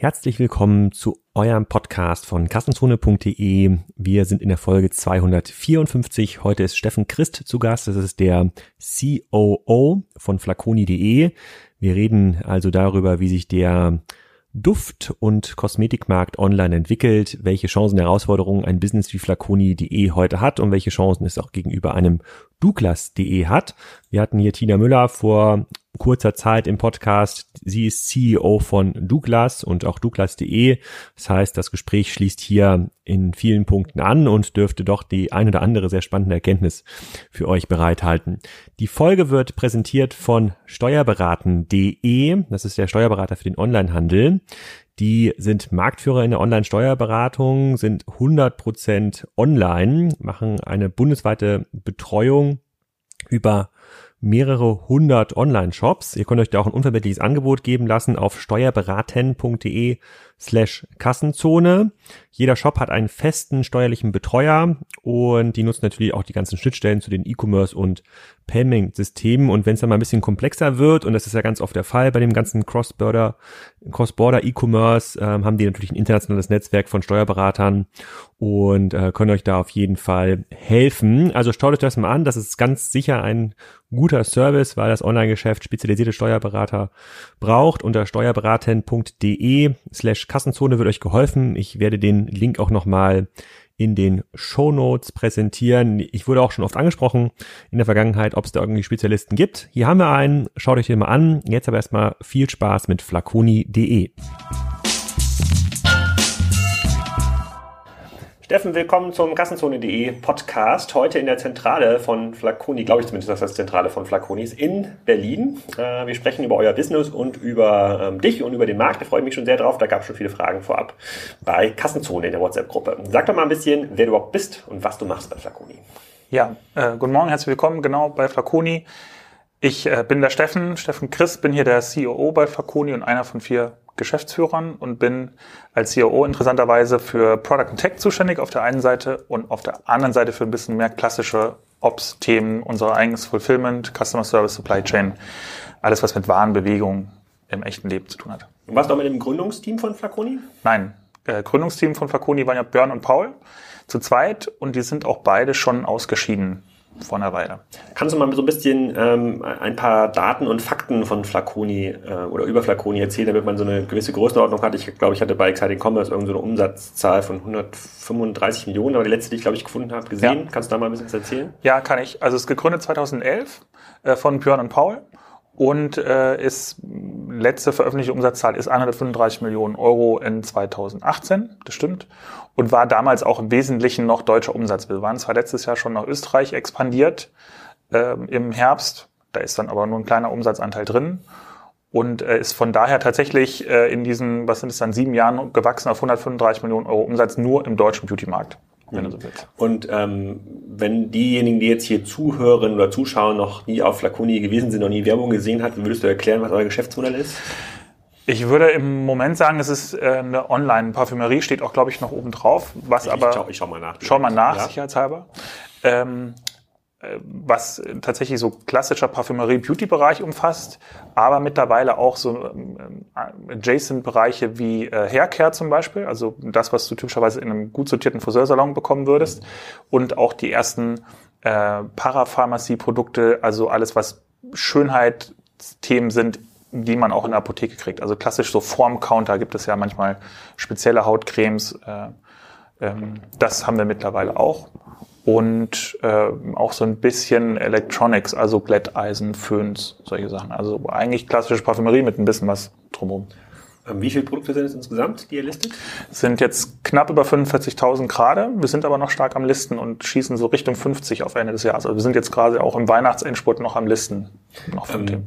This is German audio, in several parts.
Herzlich willkommen zu eurem Podcast von kassenzone.de. Wir sind in der Folge 254. Heute ist Steffen Christ zu Gast. Das ist der COO von flaconi.de. Wir reden also darüber, wie sich der Duft- und Kosmetikmarkt online entwickelt, welche Chancen Herausforderungen ein Business wie flaconi.de heute hat und welche Chancen es auch gegenüber einem Douglas.de hat. Wir hatten hier Tina Müller vor kurzer Zeit im Podcast. Sie ist CEO von Douglas und auch Douglas.de. Das heißt, das Gespräch schließt hier in vielen Punkten an und dürfte doch die ein oder andere sehr spannende Erkenntnis für euch bereithalten. Die Folge wird präsentiert von steuerberaten.de. Das ist der Steuerberater für den Onlinehandel. Die sind Marktführer in der Online-Steuerberatung, sind 100% online, machen eine bundesweite Betreuung über mehrere hundert Online-Shops. Ihr könnt euch da auch ein unverbindliches Angebot geben lassen auf steuerberaten.de slash Kassenzone. Jeder Shop hat einen festen steuerlichen Betreuer und die nutzen natürlich auch die ganzen Schnittstellen zu den E-Commerce und Payment-Systemen. Und wenn es dann mal ein bisschen komplexer wird, und das ist ja ganz oft der Fall bei dem ganzen Cross-Border, Cross-Border E-Commerce, ähm, haben die natürlich ein internationales Netzwerk von Steuerberatern und äh, können euch da auf jeden Fall helfen. Also schaut euch das mal an. Das ist ganz sicher ein guter Service, weil das Online-Geschäft spezialisierte Steuerberater braucht. Unter steuerberaten.de slash Kassenzone wird euch geholfen. Ich werde den Link auch nochmal in den Show Notes präsentieren. Ich wurde auch schon oft angesprochen in der Vergangenheit, ob es da irgendwie Spezialisten gibt. Hier haben wir einen. Schaut euch den mal an. Jetzt aber erstmal viel Spaß mit flaconi.de. Steffen, willkommen zum Kassenzone.de Podcast. Heute in der Zentrale von Flaconi, glaube ich zumindest, dass das Zentrale von Flaconi ist, in Berlin. Äh, wir sprechen über euer Business und über ähm, dich und über den Markt. Da freue ich mich schon sehr drauf. Da gab es schon viele Fragen vorab bei Kassenzone in der WhatsApp-Gruppe. Sag doch mal ein bisschen, wer du überhaupt bist und was du machst bei Flaconi. Ja, äh, guten Morgen, herzlich willkommen genau bei Flaconi. Ich äh, bin der Steffen, Steffen Christ, bin hier der CEO bei Flaconi und einer von vier Geschäftsführern und bin als COO interessanterweise für Product and Tech zuständig auf der einen Seite und auf der anderen Seite für ein bisschen mehr klassische Ops-Themen, unser eigenes Fulfillment, Customer Service, Supply Chain, alles was mit Warenbewegung im echten Leben zu tun hat. Und warst du auch mit dem Gründungsteam von Flaconi? Nein, äh, Gründungsteam von Flaconi waren ja Björn und Paul zu zweit und die sind auch beide schon ausgeschieden vor einer Weile. Kannst du mal so ein bisschen ähm, ein paar Daten und Fakten von Flaconi äh, oder über Flaconi erzählen, damit man so eine gewisse Größenordnung hat? Ich glaube, ich hatte bei Exciting Commerce irgendeine so Umsatzzahl von 135 Millionen, aber die letzte, die ich glaube ich gefunden habe, gesehen. Ja. Kannst du da mal ein bisschen was erzählen? Ja, kann ich. Also es ist gegründet 2011 äh, von Björn und Paul und äh, ist letzte veröffentlichte Umsatzzahl ist 135 Millionen Euro in 2018, das stimmt, und war damals auch im Wesentlichen noch deutscher Umsatz. Wir waren zwar letztes Jahr schon nach Österreich expandiert äh, im Herbst, da ist dann aber nur ein kleiner Umsatzanteil drin und äh, ist von daher tatsächlich äh, in diesen, was sind es dann, sieben Jahren gewachsen auf 135 Millionen Euro Umsatz nur im deutschen Beauty-Markt wenn du so willst. Und ähm, wenn diejenigen, die jetzt hier zuhören oder zuschauen, noch nie auf Flaconi gewesen sind, noch nie Werbung gesehen hat, würdest du erklären, was euer Geschäftsmodell ist? Ich würde im Moment sagen, es ist äh, eine Online-Parfümerie, steht auch, glaube ich, noch oben drauf. Was ich, aber, ich schau, ich schau mal nach. Schau mal nach, ja. sicherheitshalber. Ähm, äh, was tatsächlich so klassischer Parfümerie-Beauty-Bereich umfasst, aber mittlerweile auch so ähm, Adjacent-Bereiche wie äh, Haircare zum Beispiel, also das, was du typischerweise in einem gut sortierten Friseursalon bekommen würdest und auch die ersten äh, Parapharmacie-Produkte, also alles, was Schönheitsthemen sind, die man auch in der Apotheke kriegt. Also klassisch so Formcounter gibt es ja manchmal spezielle Hautcremes. Äh, ähm, das haben wir mittlerweile auch und äh, auch so ein bisschen Electronics, also Glätteisen, Föhns, solche Sachen. Also eigentlich klassische Parfümerie mit ein bisschen was drumherum. Ähm, wie viele Produkte sind es insgesamt, die ihr listet? Es sind jetzt knapp über 45.000 gerade. Wir sind aber noch stark am Listen und schießen so Richtung 50 auf Ende des Jahres. Also wir sind jetzt gerade auch im Weihnachtsendspurt noch am Listen. Noch ähm,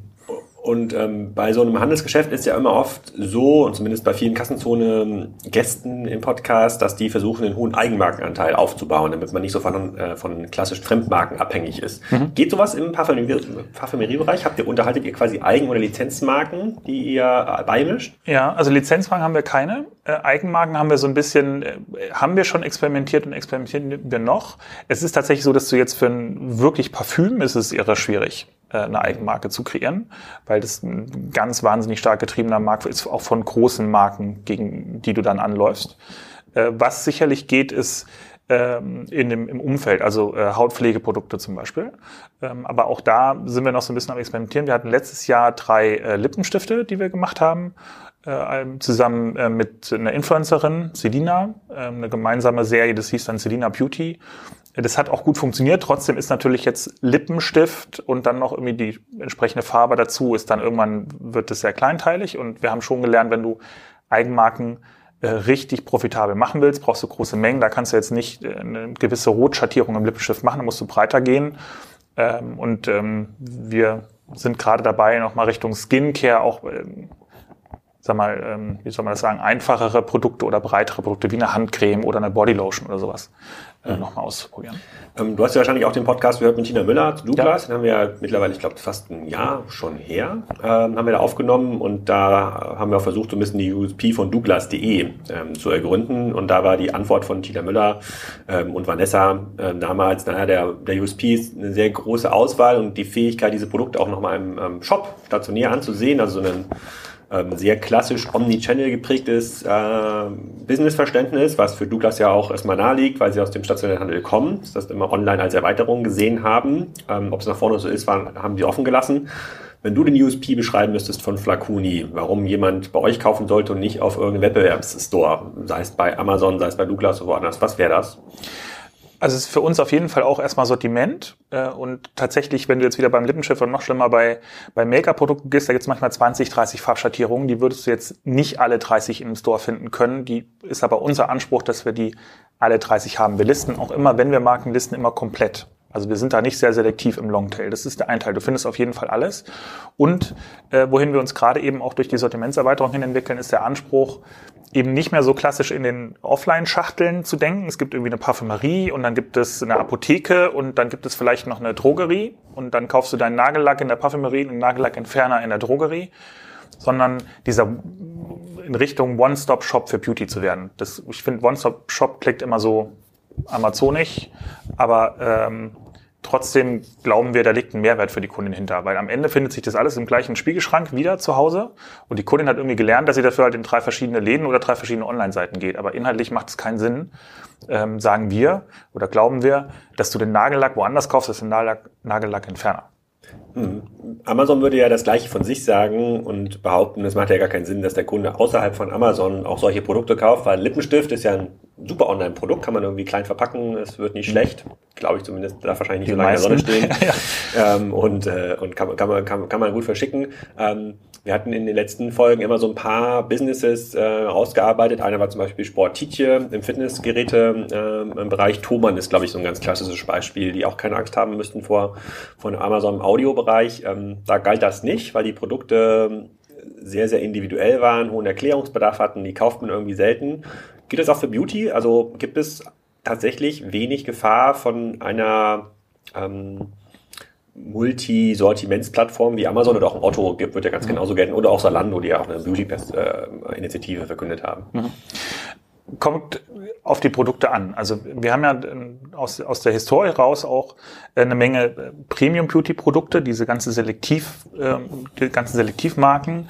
und ähm, bei so einem Handelsgeschäft ist ja immer oft so, und zumindest bei vielen Kassenzone-Gästen im Podcast, dass die versuchen, einen hohen Eigenmarkenanteil aufzubauen, damit man nicht so von, äh, von klassischen Fremdmarken abhängig ist. Mhm. Geht sowas im Parfümeriebereich? Habt ihr, unterhaltet ihr quasi Eigen- oder Lizenzmarken, die ihr beimischt? Ja, also Lizenzmarken haben wir keine. Äh, Eigenmarken haben wir so ein bisschen, äh, haben wir schon experimentiert und experimentieren wir noch. Es ist tatsächlich so, dass du jetzt für ein wirklich Parfüm ist es irre schwierig äh, eine Eigenmarke zu kreieren, weil das ein ganz wahnsinnig stark getriebener Markt ist, auch von großen Marken, gegen die du dann anläufst. Äh, was sicherlich geht, ist ähm, in dem, im Umfeld, also äh, Hautpflegeprodukte zum Beispiel. Ähm, aber auch da sind wir noch so ein bisschen am Experimentieren. Wir hatten letztes Jahr drei äh, Lippenstifte, die wir gemacht haben, äh, zusammen äh, mit einer Influencerin, Selina, äh, eine gemeinsame Serie, das hieß dann Selina Beauty. Das hat auch gut funktioniert. Trotzdem ist natürlich jetzt Lippenstift und dann noch irgendwie die entsprechende Farbe dazu, ist dann irgendwann wird es sehr kleinteilig. Und wir haben schon gelernt, wenn du Eigenmarken äh, richtig profitabel machen willst, brauchst du große Mengen. Da kannst du jetzt nicht äh, eine gewisse Rotschattierung im Lippenstift machen, da musst du breiter gehen. Ähm, und ähm, wir sind gerade dabei, nochmal Richtung Skincare auch, ähm, sag mal, ähm, wie soll man das sagen, einfachere Produkte oder breitere Produkte wie eine Handcreme oder eine Bodylotion oder sowas äh, nochmal auszuprobieren. Ähm, du hast ja wahrscheinlich auch den Podcast gehört mit Tina Müller zu Douglas. Ja. Den haben wir ja mittlerweile, ich glaube, fast ein Jahr schon her, ähm, haben wir da aufgenommen und da haben wir auch versucht, so ein bisschen die USP von Douglas.de ähm, zu ergründen. Und da war die Antwort von Tina Müller ähm, und Vanessa ähm, damals, naja, der, der USP ist eine sehr große Auswahl und die Fähigkeit, diese Produkte auch nochmal im ähm, Shop stationär anzusehen, also so einen ähm, sehr klassisch Omnichannel geprägtes äh, Businessverständnis, was für Douglas ja auch erstmal naheliegt, weil sie aus dem stationären Handel kommen, das immer online als Erweiterung gesehen haben. Ähm, Ob es nach vorne so ist, waren, haben sie offen gelassen. Wenn du den USP beschreiben müsstest von Flaconi, warum jemand bei euch kaufen sollte und nicht auf irgendeinem Wettbewerbsstore, sei es bei Amazon, sei es bei Douglas oder woanders, was wäre das? Also es ist für uns auf jeden Fall auch erstmal Sortiment. Äh, und tatsächlich, wenn du jetzt wieder beim Lippenschiff und noch schlimmer bei, bei Make-up-Produkten gehst, da gibt es manchmal 20, 30 Farbschattierungen. Die würdest du jetzt nicht alle 30 im Store finden können. Die ist aber unser Anspruch, dass wir die alle 30 haben. Wir listen auch immer, wenn wir Marken listen, immer komplett. Also wir sind da nicht sehr selektiv im Longtail. Das ist der ein Teil. Du findest auf jeden Fall alles. Und äh, wohin wir uns gerade eben auch durch die Sortimentserweiterung hin entwickeln, ist der Anspruch, eben nicht mehr so klassisch in den Offline-Schachteln zu denken. Es gibt irgendwie eine Parfümerie und dann gibt es eine Apotheke und dann gibt es vielleicht noch eine Drogerie und dann kaufst du deinen Nagellack in der Parfümerie und einen Nagellackentferner in der Drogerie, sondern dieser in Richtung One-Stop-Shop für Beauty zu werden. Das, ich finde, One-Stop-Shop klingt immer so amazonisch, aber ähm, Trotzdem glauben wir, da liegt ein Mehrwert für die Kundin hinter, weil am Ende findet sich das alles im gleichen Spiegelschrank wieder zu Hause und die Kundin hat irgendwie gelernt, dass sie dafür halt in drei verschiedene Läden oder drei verschiedene Online-Seiten geht. Aber inhaltlich macht es keinen Sinn, ähm, sagen wir oder glauben wir, dass du den Nagellack woanders kaufst als den Nagellack, Nagellackentferner. Mhm. Amazon würde ja das gleiche von sich sagen und behaupten, es macht ja gar keinen Sinn, dass der Kunde außerhalb von Amazon auch solche Produkte kauft, weil Lippenstift ist ja ein super Online-Produkt, kann man irgendwie klein verpacken, es wird nicht mhm. schlecht, glaube ich zumindest, darf wahrscheinlich nicht Die so lange in der Sonne stehen ja. ähm, und, äh, und kann, kann, man, kann, kann man gut verschicken. Ähm, wir hatten in den letzten Folgen immer so ein paar Businesses äh, ausgearbeitet. Einer war zum Beispiel Sportitje im Fitnessgeräte-Bereich. Äh, Thomann ist, glaube ich, so ein ganz klassisches Beispiel, die auch keine Angst haben müssten vor, einem Amazon im Audiobereich. Ähm, da galt das nicht, weil die Produkte sehr, sehr individuell waren, hohen Erklärungsbedarf hatten, die kauft man irgendwie selten. Geht das auch für Beauty? Also gibt es tatsächlich wenig Gefahr von einer ähm, Multi-Sortimentsplattform wie Amazon oder auch ein Otto gibt, wird ja ganz mhm. genauso gelten. Oder auch Salando, die ja auch eine Beauty-Initiative verkündet haben. Mhm. Kommt auf die Produkte an. Also wir haben ja ähm, aus, aus der Historie raus auch äh, eine Menge äh, Premium-Beauty-Produkte, diese ganze Selektiv, äh, die ganzen Selektivmarken,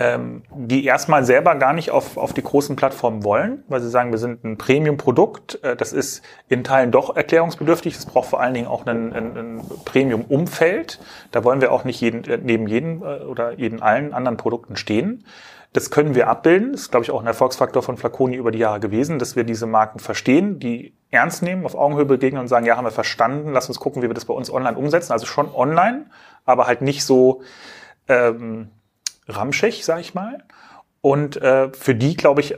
ähm, die erstmal selber gar nicht auf, auf die großen Plattformen wollen, weil sie sagen, wir sind ein Premium-Produkt, äh, das ist in Teilen doch erklärungsbedürftig, es braucht vor allen Dingen auch ein, ein, ein Premium-Umfeld. Da wollen wir auch nicht jeden, äh, neben jedem äh, oder jeden allen anderen Produkten stehen. Das können wir abbilden. Das ist, glaube ich, auch ein Erfolgsfaktor von Flaconi über die Jahre gewesen, dass wir diese Marken verstehen, die ernst nehmen, auf Augenhöhe begegnen und sagen, ja, haben wir verstanden, lass uns gucken, wie wir das bei uns online umsetzen. Also schon online, aber halt nicht so ähm, ramschig, sag ich mal. Und äh, für die, glaube ich,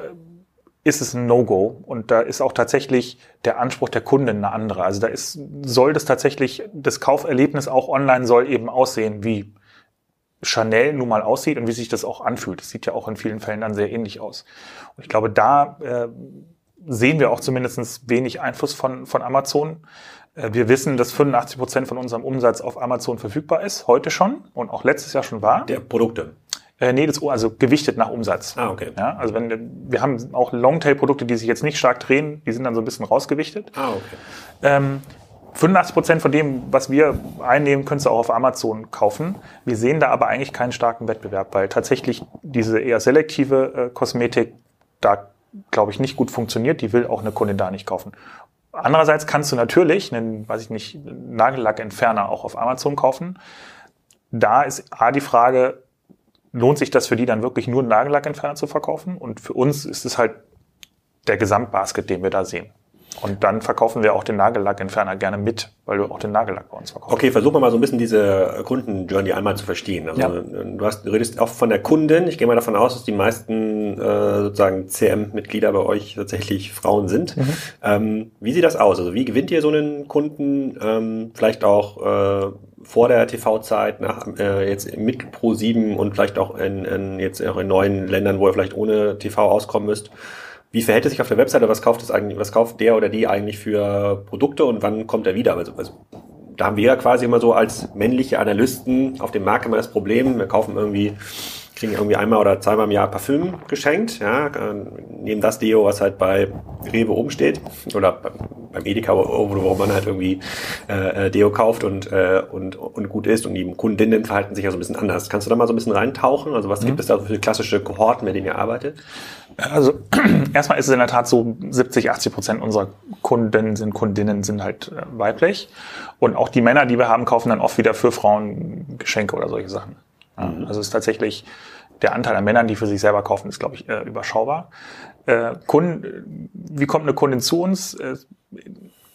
ist es ein No-Go. Und da ist auch tatsächlich der Anspruch der Kunden eine andere. Also da ist, soll das tatsächlich, das Kauferlebnis auch online soll eben aussehen, wie Chanel nun mal aussieht und wie sich das auch anfühlt. Das sieht ja auch in vielen Fällen dann sehr ähnlich aus. Und ich glaube, da äh, sehen wir auch zumindest wenig Einfluss von, von Amazon. Äh, wir wissen, dass 85 Prozent von unserem Umsatz auf Amazon verfügbar ist, heute schon und auch letztes Jahr schon war. Der Produkte. Äh, nee, das, also gewichtet nach Umsatz. Ah, okay. Ja, also wenn wir haben auch Longtail-Produkte, die sich jetzt nicht stark drehen, die sind dann so ein bisschen rausgewichtet. Ah, okay. Ähm, 85 Prozent von dem, was wir einnehmen, könntest du auch auf Amazon kaufen. Wir sehen da aber eigentlich keinen starken Wettbewerb, weil tatsächlich diese eher selektive äh, Kosmetik da, glaube ich, nicht gut funktioniert. Die will auch eine Kundin da nicht kaufen. Andererseits kannst du natürlich einen, weiß ich nicht, Nagellackentferner auch auf Amazon kaufen. Da ist A die Frage, lohnt sich das für die dann wirklich nur einen Nagellackentferner zu verkaufen? Und für uns ist es halt der Gesamtbasket, den wir da sehen. Und dann verkaufen wir auch den Nagellackentferner gerne mit, weil du auch den Nagellack bei uns verkaufst. Okay, versuchen wir mal so ein bisschen diese Kundenjourney einmal zu verstehen. Also ja. du, hast, du redest auch von der Kundin. Ich gehe mal davon aus, dass die meisten äh, sozusagen CM-Mitglieder bei euch tatsächlich Frauen sind. Mhm. Ähm, wie sieht das aus? Also wie gewinnt ihr so einen Kunden? Ähm, vielleicht auch äh, vor der TV-Zeit, nach äh, jetzt mit Pro 7 und vielleicht auch in, in jetzt in neuen Ländern, wo ihr vielleicht ohne TV auskommen müsst. Wie verhält es sich auf der Webseite? Was kauft es eigentlich, was kauft der oder die eigentlich für Produkte und wann kommt er wieder? Also, also da haben wir ja quasi immer so als männliche Analysten auf dem Markt immer das Problem, wir kaufen irgendwie kriegen irgendwie einmal oder zweimal im Jahr Parfüm geschenkt, ja, nehmen das Deo, was halt bei Rewe oben steht oder beim Edeka, wo, wo man halt irgendwie äh, äh, Deo kauft und, äh, und, und gut ist und die Kundinnen verhalten sich ja so ein bisschen anders. Kannst du da mal so ein bisschen reintauchen? Also was mhm. gibt es da für klassische Kohorten, mit denen ihr arbeitet? Also erstmal ist es in der Tat so, 70, 80 Prozent unserer Kunden sind Kundinnen sind halt äh, weiblich und auch die Männer, die wir haben, kaufen dann oft wieder für Frauen Geschenke oder solche Sachen. Mhm. Also es ist tatsächlich der Anteil an Männern, die für sich selber kaufen, ist, glaube ich, äh, überschaubar. Äh, Kunden, wie kommt eine Kundin zu uns? Äh,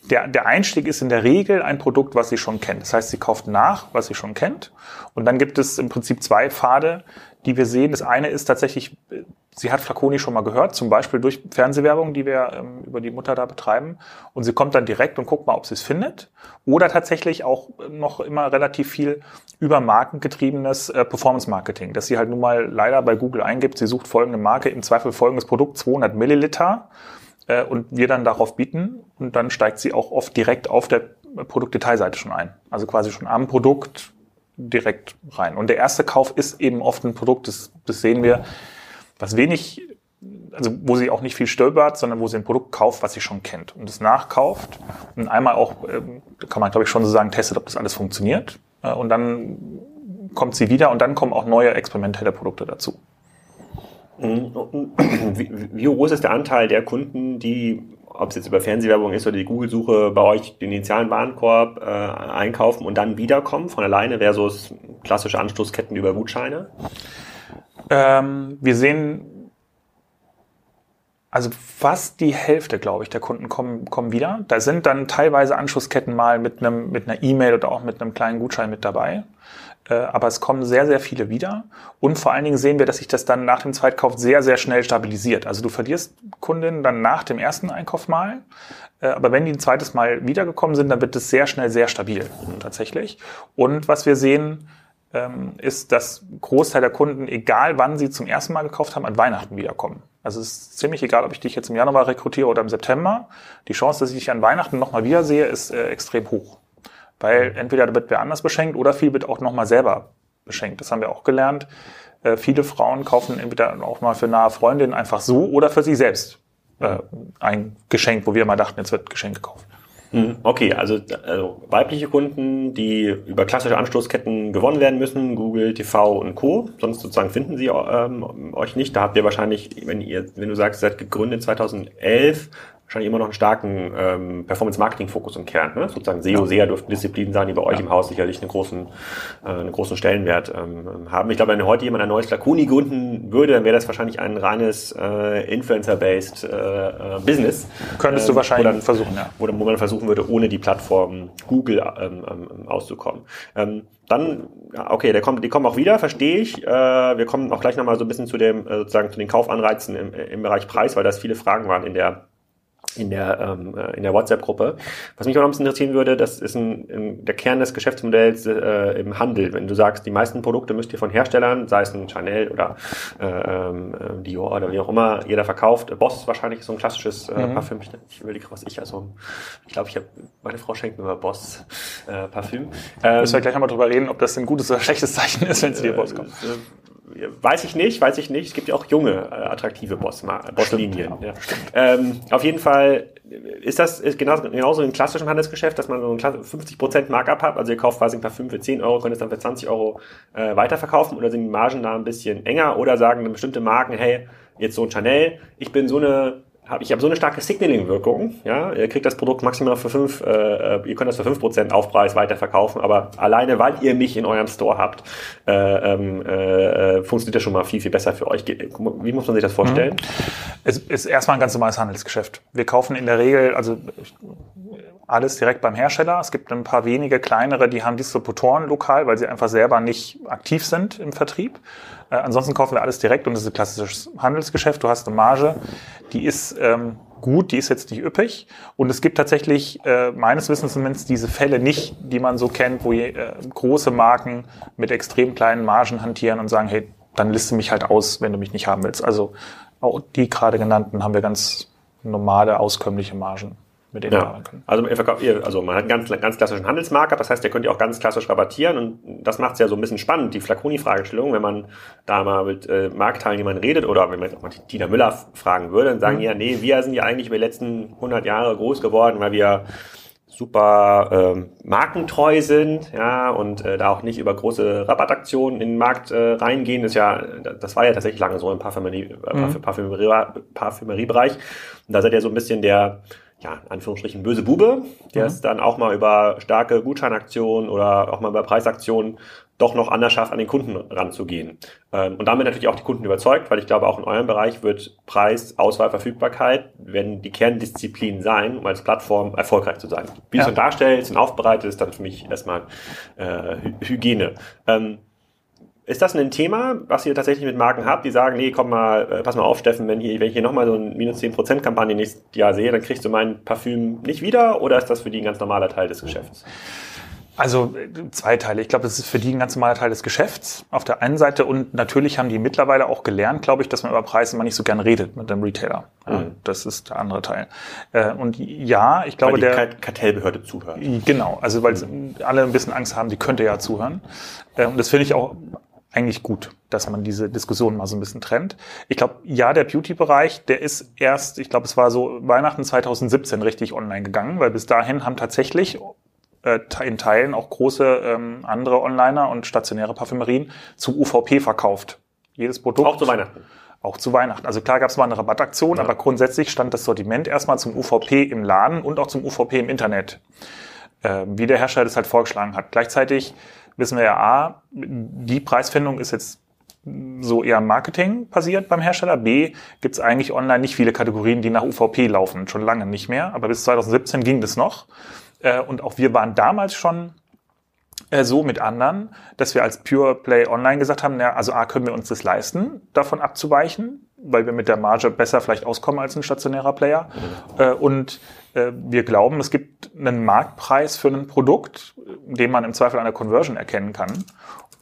der, der Einstieg ist in der Regel ein Produkt, was sie schon kennt. Das heißt, sie kauft nach, was sie schon kennt. Und dann gibt es im Prinzip zwei Pfade, die wir sehen. Das eine ist tatsächlich, sie hat Flaconi schon mal gehört, zum Beispiel durch Fernsehwerbung, die wir ähm, über die Mutter da betreiben. Und sie kommt dann direkt und guckt mal, ob sie es findet. Oder tatsächlich auch noch immer relativ viel über markengetriebenes äh, Performance-Marketing, dass sie halt nun mal leider bei Google eingibt, sie sucht folgende Marke, im Zweifel folgendes Produkt, 200 Milliliter. Äh, und wir dann darauf bieten. Und dann steigt sie auch oft direkt auf der Produktdetailseite schon ein. Also quasi schon am Produkt direkt rein. Und der erste Kauf ist eben oft ein Produkt, das, das sehen wir, was wenig, also wo sie auch nicht viel stöbert, sondern wo sie ein Produkt kauft, was sie schon kennt und es nachkauft und einmal auch, ähm, kann man glaube ich schon so sagen, testet, ob das alles funktioniert äh, und dann kommt sie wieder und dann kommen auch neue experimentelle Produkte dazu. Wie, wie groß ist der Anteil der Kunden, die ob es jetzt über Fernsehwerbung ist oder die Google-Suche bei euch den initialen Warenkorb äh, einkaufen und dann wiederkommen von alleine versus klassische Anstoßketten über Gutscheine? Ähm, wir sehen, also fast die Hälfte, glaube ich, der Kunden kommen, kommen wieder. Da sind dann teilweise Anschlussketten mal mit einem mit einer E-Mail oder auch mit einem kleinen Gutschein mit dabei. Äh, aber es kommen sehr, sehr viele wieder. Und vor allen Dingen sehen wir, dass sich das dann nach dem Zweitkauf sehr, sehr schnell stabilisiert. Also du verlierst Kundinnen dann nach dem ersten Einkauf mal. Äh, aber wenn die ein zweites Mal wiedergekommen sind, dann wird es sehr schnell sehr stabil tatsächlich. Und was wir sehen, ähm, ist, dass Großteil der Kunden, egal wann sie zum ersten Mal gekauft haben, an Weihnachten wiederkommen. Also es ist ziemlich egal, ob ich dich jetzt im Januar rekrutiere oder im September. Die Chance, dass ich dich an Weihnachten nochmal wiedersehe, ist äh, extrem hoch. Weil entweder wird wer anders beschenkt oder viel wird auch nochmal selber beschenkt. Das haben wir auch gelernt. Äh, viele Frauen kaufen entweder auch mal für nahe Freundinnen einfach so oder für sich selbst äh, ein Geschenk, wo wir mal dachten, jetzt wird Geschenk gekauft. Mhm. Okay, also, also weibliche Kunden, die über klassische Anstoßketten gewonnen werden müssen, Google, TV und Co. Sonst sozusagen finden sie ähm, euch nicht. Da habt ihr wahrscheinlich, wenn ihr, wenn du sagst, seid gegründet 2011, wahrscheinlich immer noch einen starken ähm, Performance-Marketing-Fokus im Kern. Ne? Sozusagen SEO, SEA dürften Disziplinen sein, die bei euch ja. im Haus sicherlich einen großen, äh, einen großen Stellenwert ähm, haben. Ich glaube, wenn heute jemand ein neues Flaconi gründen würde, dann wäre das wahrscheinlich ein reines äh, Influencer-based äh, äh, Business. Könntest du ähm, wahrscheinlich dann, versuchen, ja. Wo, wo man versuchen würde, ohne die Plattform Google ähm, ähm, auszukommen. Ähm, dann, okay, der kommt, die kommen auch wieder, verstehe ich. Äh, wir kommen auch gleich nochmal so ein bisschen zu dem, äh, sozusagen zu den Kaufanreizen im, im Bereich Preis, weil das viele Fragen waren in der in der, ähm, äh, in der WhatsApp-Gruppe. Was mich auch noch ein bisschen interessieren würde, das ist ein, ein, der Kern des Geschäftsmodells äh, im Handel. Wenn du sagst, die meisten Produkte müsst ihr von Herstellern, sei es ein Chanel oder äh, äh, Dior oder wie auch immer, jeder verkauft. Boss wahrscheinlich so ein klassisches äh, mhm. Parfüm. Ich, überlege, was ich also, ich glaube, ich habe, meine Frau schenkt mir mal Boss äh, Parfüm. Ähm, Müssen wir gleich nochmal drüber reden, ob das ein gutes oder schlechtes Zeichen ist, wenn es dir Boss kommt. Äh, weiß ich nicht, weiß ich nicht. Es gibt ja auch junge, äh, attraktive Bosslinien. Boss ja. Ähm, auf jeden Fall ist das ist genauso, genauso im klassischen Handelsgeschäft, dass man so ein 50% Markup hat. Also ihr kauft quasi ein Parfüm für 10 Euro, könnt es dann für 20 Euro äh, weiterverkaufen oder sind die Margen da ein bisschen enger oder sagen bestimmte Marken, hey, jetzt so ein Chanel, ich bin so eine hab, ich habe so eine starke Signaling-Wirkung, ja, ihr kriegt das Produkt maximal für fünf, äh, äh ihr könnt das für fünf Prozent Aufpreis weiterverkaufen, aber alleine, weil ihr mich in eurem Store habt, äh, ähm, äh, funktioniert das schon mal viel, viel besser für euch. Wie muss man sich das vorstellen? Mhm. Es ist erstmal ein ganz normales Handelsgeschäft. Wir kaufen in der Regel, also alles direkt beim Hersteller. Es gibt ein paar wenige kleinere, die haben Distributoren lokal, weil sie einfach selber nicht aktiv sind im Vertrieb. Äh, ansonsten kaufen wir alles direkt und das ist ein klassisches Handelsgeschäft. Du hast eine Marge, die ist ähm, gut, die ist jetzt nicht üppig. Und es gibt tatsächlich äh, meines Wissens zumindest diese Fälle nicht, die man so kennt, wo äh, große Marken mit extrem kleinen Margen hantieren und sagen, hey, dann liste mich halt aus, wenn du mich nicht haben willst. Also auch die gerade genannten haben wir ganz normale, auskömmliche Margen mit denen ja. können. Also, also man hat einen ganz, ganz klassischen Handelsmarker, das heißt, der könnt ihr auch ganz klassisch rabattieren und das macht es ja so ein bisschen spannend, die Flaconi-Fragestellung, wenn man da mal mit äh, Marktteilnehmern redet oder wenn man jetzt auch mal die Tina Müller fragen würde, dann sagen mhm. die ja, nee, wir sind ja eigentlich über die letzten 100 Jahre groß geworden, weil wir super ähm, markentreu sind, ja, und äh, da auch nicht über große Rabattaktionen in den Markt äh, reingehen, ist ja, das war ja tatsächlich lange so im Parfümerie, äh, mhm. Parfümerie, Parfümeriebereich. Und da seid ihr so ein bisschen der ja, Anführungsstrichen böse Bube, der mhm. es dann auch mal über starke Gutscheinaktionen oder auch mal über Preisaktionen doch noch anders schafft, an den Kunden ranzugehen. Ähm, und damit natürlich auch die Kunden überzeugt, weil ich glaube, auch in eurem Bereich wird Preis, Auswahl, Verfügbarkeit, wenn die Kerndisziplin sein, um als Plattform erfolgreich zu sein. Wie ja. du es dann darstellst und aufbereitet, ist dann für mich erstmal äh, Hygiene. Ähm, ist das ein Thema, was ihr tatsächlich mit Marken habt, die sagen, nee, komm mal, äh, pass mal auf, Steffen, wenn, hier, wenn ich hier nochmal so eine minus 10% Kampagne nächstes Jahr sehe, dann kriegst du mein Parfüm nicht wieder oder ist das für die ein ganz normaler Teil des Geschäfts? Also zwei Teile. Ich glaube, das ist für die ein ganz normaler Teil des Geschäfts auf der einen Seite und natürlich haben die mittlerweile auch gelernt, glaube ich, dass man über Preise mal nicht so gern redet mit dem Retailer. Mhm. Das ist der andere Teil. Äh, und ja, ich glaube, weil die der Kartellbehörde zuhört. Genau, also weil mhm. alle ein bisschen Angst haben, die könnte ja zuhören. Äh, und das finde ich auch eigentlich gut, dass man diese Diskussion mal so ein bisschen trennt. Ich glaube, ja, der Beauty-Bereich, der ist erst, ich glaube, es war so Weihnachten 2017 richtig online gegangen, weil bis dahin haben tatsächlich äh, in Teilen auch große ähm, andere Onliner und stationäre Parfümerien zu UVP verkauft. Jedes Produkt. Auch zu Weihnachten. Auch zu Weihnachten. Also klar gab es mal eine Rabattaktion, ja. aber grundsätzlich stand das Sortiment erstmal zum UVP im Laden und auch zum UVP im Internet. Äh, wie der Hersteller das halt vorgeschlagen hat. Gleichzeitig wissen wir ja, A, die Preisfindung ist jetzt so eher Marketing passiert beim Hersteller. B, gibt es eigentlich online nicht viele Kategorien, die nach UVP laufen, schon lange nicht mehr. Aber bis 2017 ging das noch. Äh, und auch wir waren damals schon äh, so mit anderen, dass wir als Pure Play Online gesagt haben, ja, also A, können wir uns das leisten, davon abzuweichen, weil wir mit der Marge besser vielleicht auskommen als ein stationärer Player. Mhm. Und äh, wir glauben, es gibt einen Marktpreis für ein Produkt, den man im Zweifel an der Conversion erkennen kann.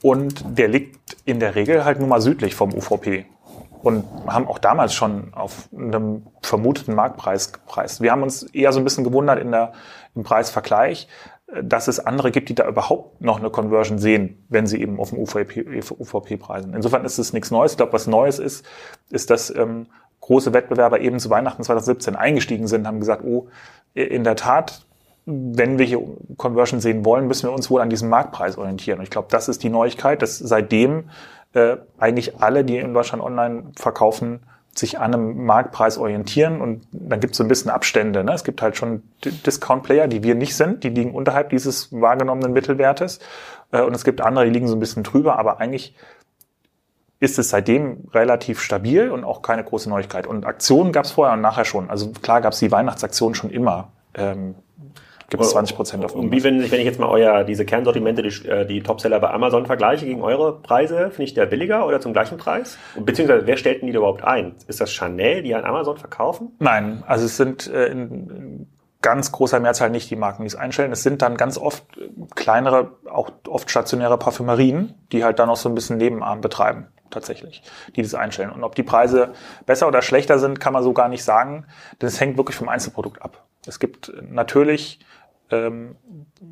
Und der liegt in der Regel halt nur mal südlich vom UVP. Und haben auch damals schon auf einem vermuteten Marktpreis gepreist. Wir haben uns eher so ein bisschen gewundert in der, im Preisvergleich, dass es andere gibt, die da überhaupt noch eine Conversion sehen, wenn sie eben auf dem UVP, UVP preisen. Insofern ist es nichts Neues. Ich glaube, was Neues ist, ist, dass ähm, große Wettbewerber eben zu Weihnachten 2017 eingestiegen sind, haben gesagt, oh, in der Tat, wenn wir hier Conversion sehen wollen, müssen wir uns wohl an diesem Marktpreis orientieren. Und ich glaube, das ist die Neuigkeit, dass seitdem äh, eigentlich alle, die in Deutschland online verkaufen, sich an einem Marktpreis orientieren und dann gibt es so ein bisschen Abstände. Ne? Es gibt halt schon Discount-Player, die wir nicht sind, die liegen unterhalb dieses wahrgenommenen Mittelwertes äh, und es gibt andere, die liegen so ein bisschen drüber, aber eigentlich ist es seitdem relativ stabil und auch keine große Neuigkeit. Und Aktionen gab es vorher und nachher schon. Also klar gab es die Weihnachtsaktion schon immer. Ähm, gibt es 20 Prozent auf Und wie wenn, wenn ich jetzt mal euer, diese Kernsortimente, die, äh, die Topseller bei Amazon vergleiche gegen eure Preise, finde ich der billiger oder zum gleichen Preis? Beziehungsweise wer stellt denn die überhaupt ein? Ist das Chanel, die an Amazon verkaufen? Nein, also es sind äh, in, in ganz großer Mehrzahl nicht die Marken, die es einstellen. Es sind dann ganz oft kleinere, auch oft stationäre Parfümerien, die halt dann auch so ein bisschen Nebenarm betreiben tatsächlich, die das einstellen. Und ob die Preise besser oder schlechter sind, kann man so gar nicht sagen, es hängt wirklich vom Einzelprodukt ab. Es gibt natürlich ähm,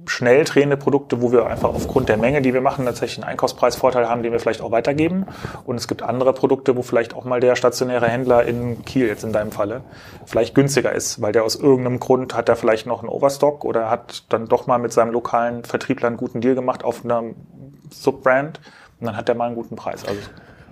schnell drehende Produkte, wo wir einfach aufgrund der Menge, die wir machen, tatsächlich einen Einkaufspreisvorteil haben, den wir vielleicht auch weitergeben. Und es gibt andere Produkte, wo vielleicht auch mal der stationäre Händler in Kiel jetzt in deinem Falle vielleicht günstiger ist, weil der aus irgendeinem Grund hat er vielleicht noch einen Overstock oder hat dann doch mal mit seinem lokalen Vertriebler einen guten Deal gemacht auf einer Subbrand und dann hat er mal einen guten Preis. Also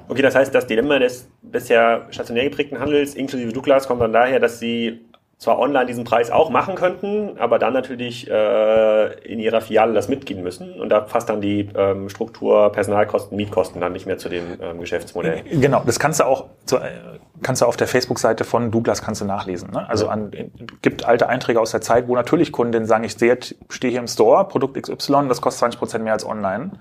Okay, das heißt, das Dilemma des bisher stationär geprägten Handels inklusive Douglas kommt dann daher, dass sie zwar online diesen Preis auch machen könnten, aber dann natürlich äh, in ihrer Filiale das mitgehen müssen und da passt dann die ähm, Struktur, Personalkosten, Mietkosten dann nicht mehr zu dem ähm, Geschäftsmodell. Genau, das kannst du auch zu, äh, kannst du auf der Facebook-Seite von Douglas kannst du nachlesen. Ne? Also an, gibt alte Einträge aus der Zeit, wo natürlich Kundinnen sagen, ich stehe hier im Store, Produkt XY, das kostet 20 Prozent mehr als online.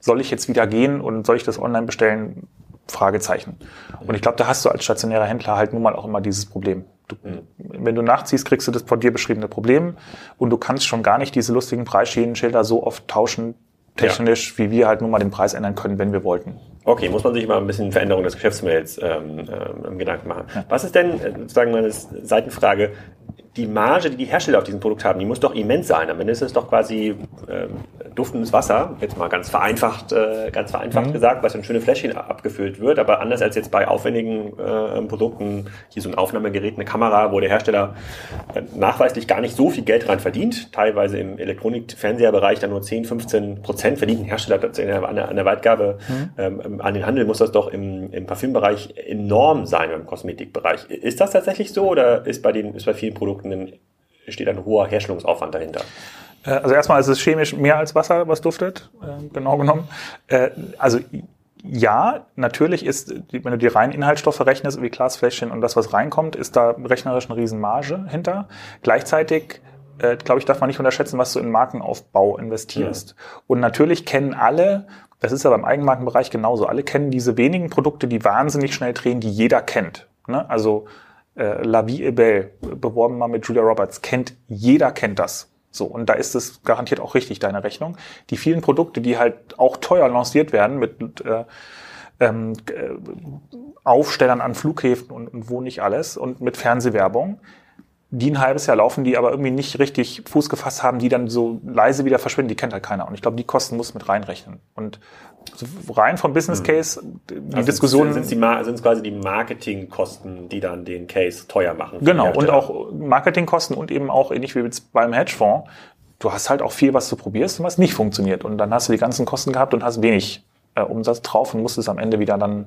Soll ich jetzt wieder gehen und soll ich das online bestellen? Fragezeichen. Und ich glaube, da hast du als stationärer Händler halt nun mal auch immer dieses Problem. Du, mhm. Wenn du nachziehst, kriegst du das von dir beschriebene Problem und du kannst schon gar nicht diese lustigen Preisschienenschilder so oft tauschen, technisch, ja. wie wir halt nun mal den Preis ändern können, wenn wir wollten. Okay, muss man sich mal ein bisschen Veränderung des Geschäftsmodells ähm, ähm, Gedanken machen. Ja. Was ist denn, äh, sozusagen meine Seitenfrage, die Marge, die die Hersteller auf diesem Produkt haben, die muss doch immens sein. Am Ende ist es doch quasi ähm, duftendes Wasser, jetzt mal ganz vereinfacht, äh, ganz vereinfacht mhm. gesagt, was in schöne Fläschchen abgefüllt wird. Aber anders als jetzt bei aufwendigen äh, Produkten, hier so ein Aufnahmegerät, eine Kamera, wo der Hersteller äh, nachweislich gar nicht so viel Geld dran verdient, teilweise im Elektronik-Fernseherbereich dann nur 10, 15 Prozent verdient ein Hersteller an der, an der Weitgabe mhm. ähm, an den Handel, muss das doch im, im Parfümbereich enorm sein, im Kosmetikbereich. Ist das tatsächlich so oder ist bei den, ist bei vielen Produkten Produkten steht ein hoher Herstellungsaufwand dahinter. Äh, also erstmal ist es chemisch mehr als Wasser, was duftet, äh, genau genommen. Äh, also ja, natürlich ist, wenn du die reinen Inhaltsstoffe rechnest, wie Glasfläschchen und das, was reinkommt, ist da rechnerisch eine Riesenmarge hinter. Gleichzeitig, äh, glaube ich, darf man nicht unterschätzen, was du in Markenaufbau investierst. Ja. Und natürlich kennen alle, das ist aber im Eigenmarkenbereich genauso, alle kennen diese wenigen Produkte, die wahnsinnig schnell drehen, die jeder kennt. Ne? Also äh, La Vie est belle, beworben mal mit Julia Roberts, kennt, jeder kennt das. So, und da ist es garantiert auch richtig, deine Rechnung. Die vielen Produkte, die halt auch teuer lanciert werden mit äh, ähm, äh, Aufstellern an Flughäfen und, und wo nicht alles und mit Fernsehwerbung, die ein halbes Jahr laufen, die aber irgendwie nicht richtig Fuß gefasst haben, die dann so leise wieder verschwinden, die kennt halt keiner. Und ich glaube, die Kosten muss mit reinrechnen. Und rein vom Business hm. Case, die also Diskussion. Sind es quasi die Marketingkosten, die dann den Case teuer machen? Genau, und auch Marketingkosten und eben auch ähnlich wie beim Hedgefonds. Du hast halt auch viel, was du probierst und was nicht funktioniert. Und dann hast du die ganzen Kosten gehabt und hast wenig äh, Umsatz drauf und musst es am Ende wieder dann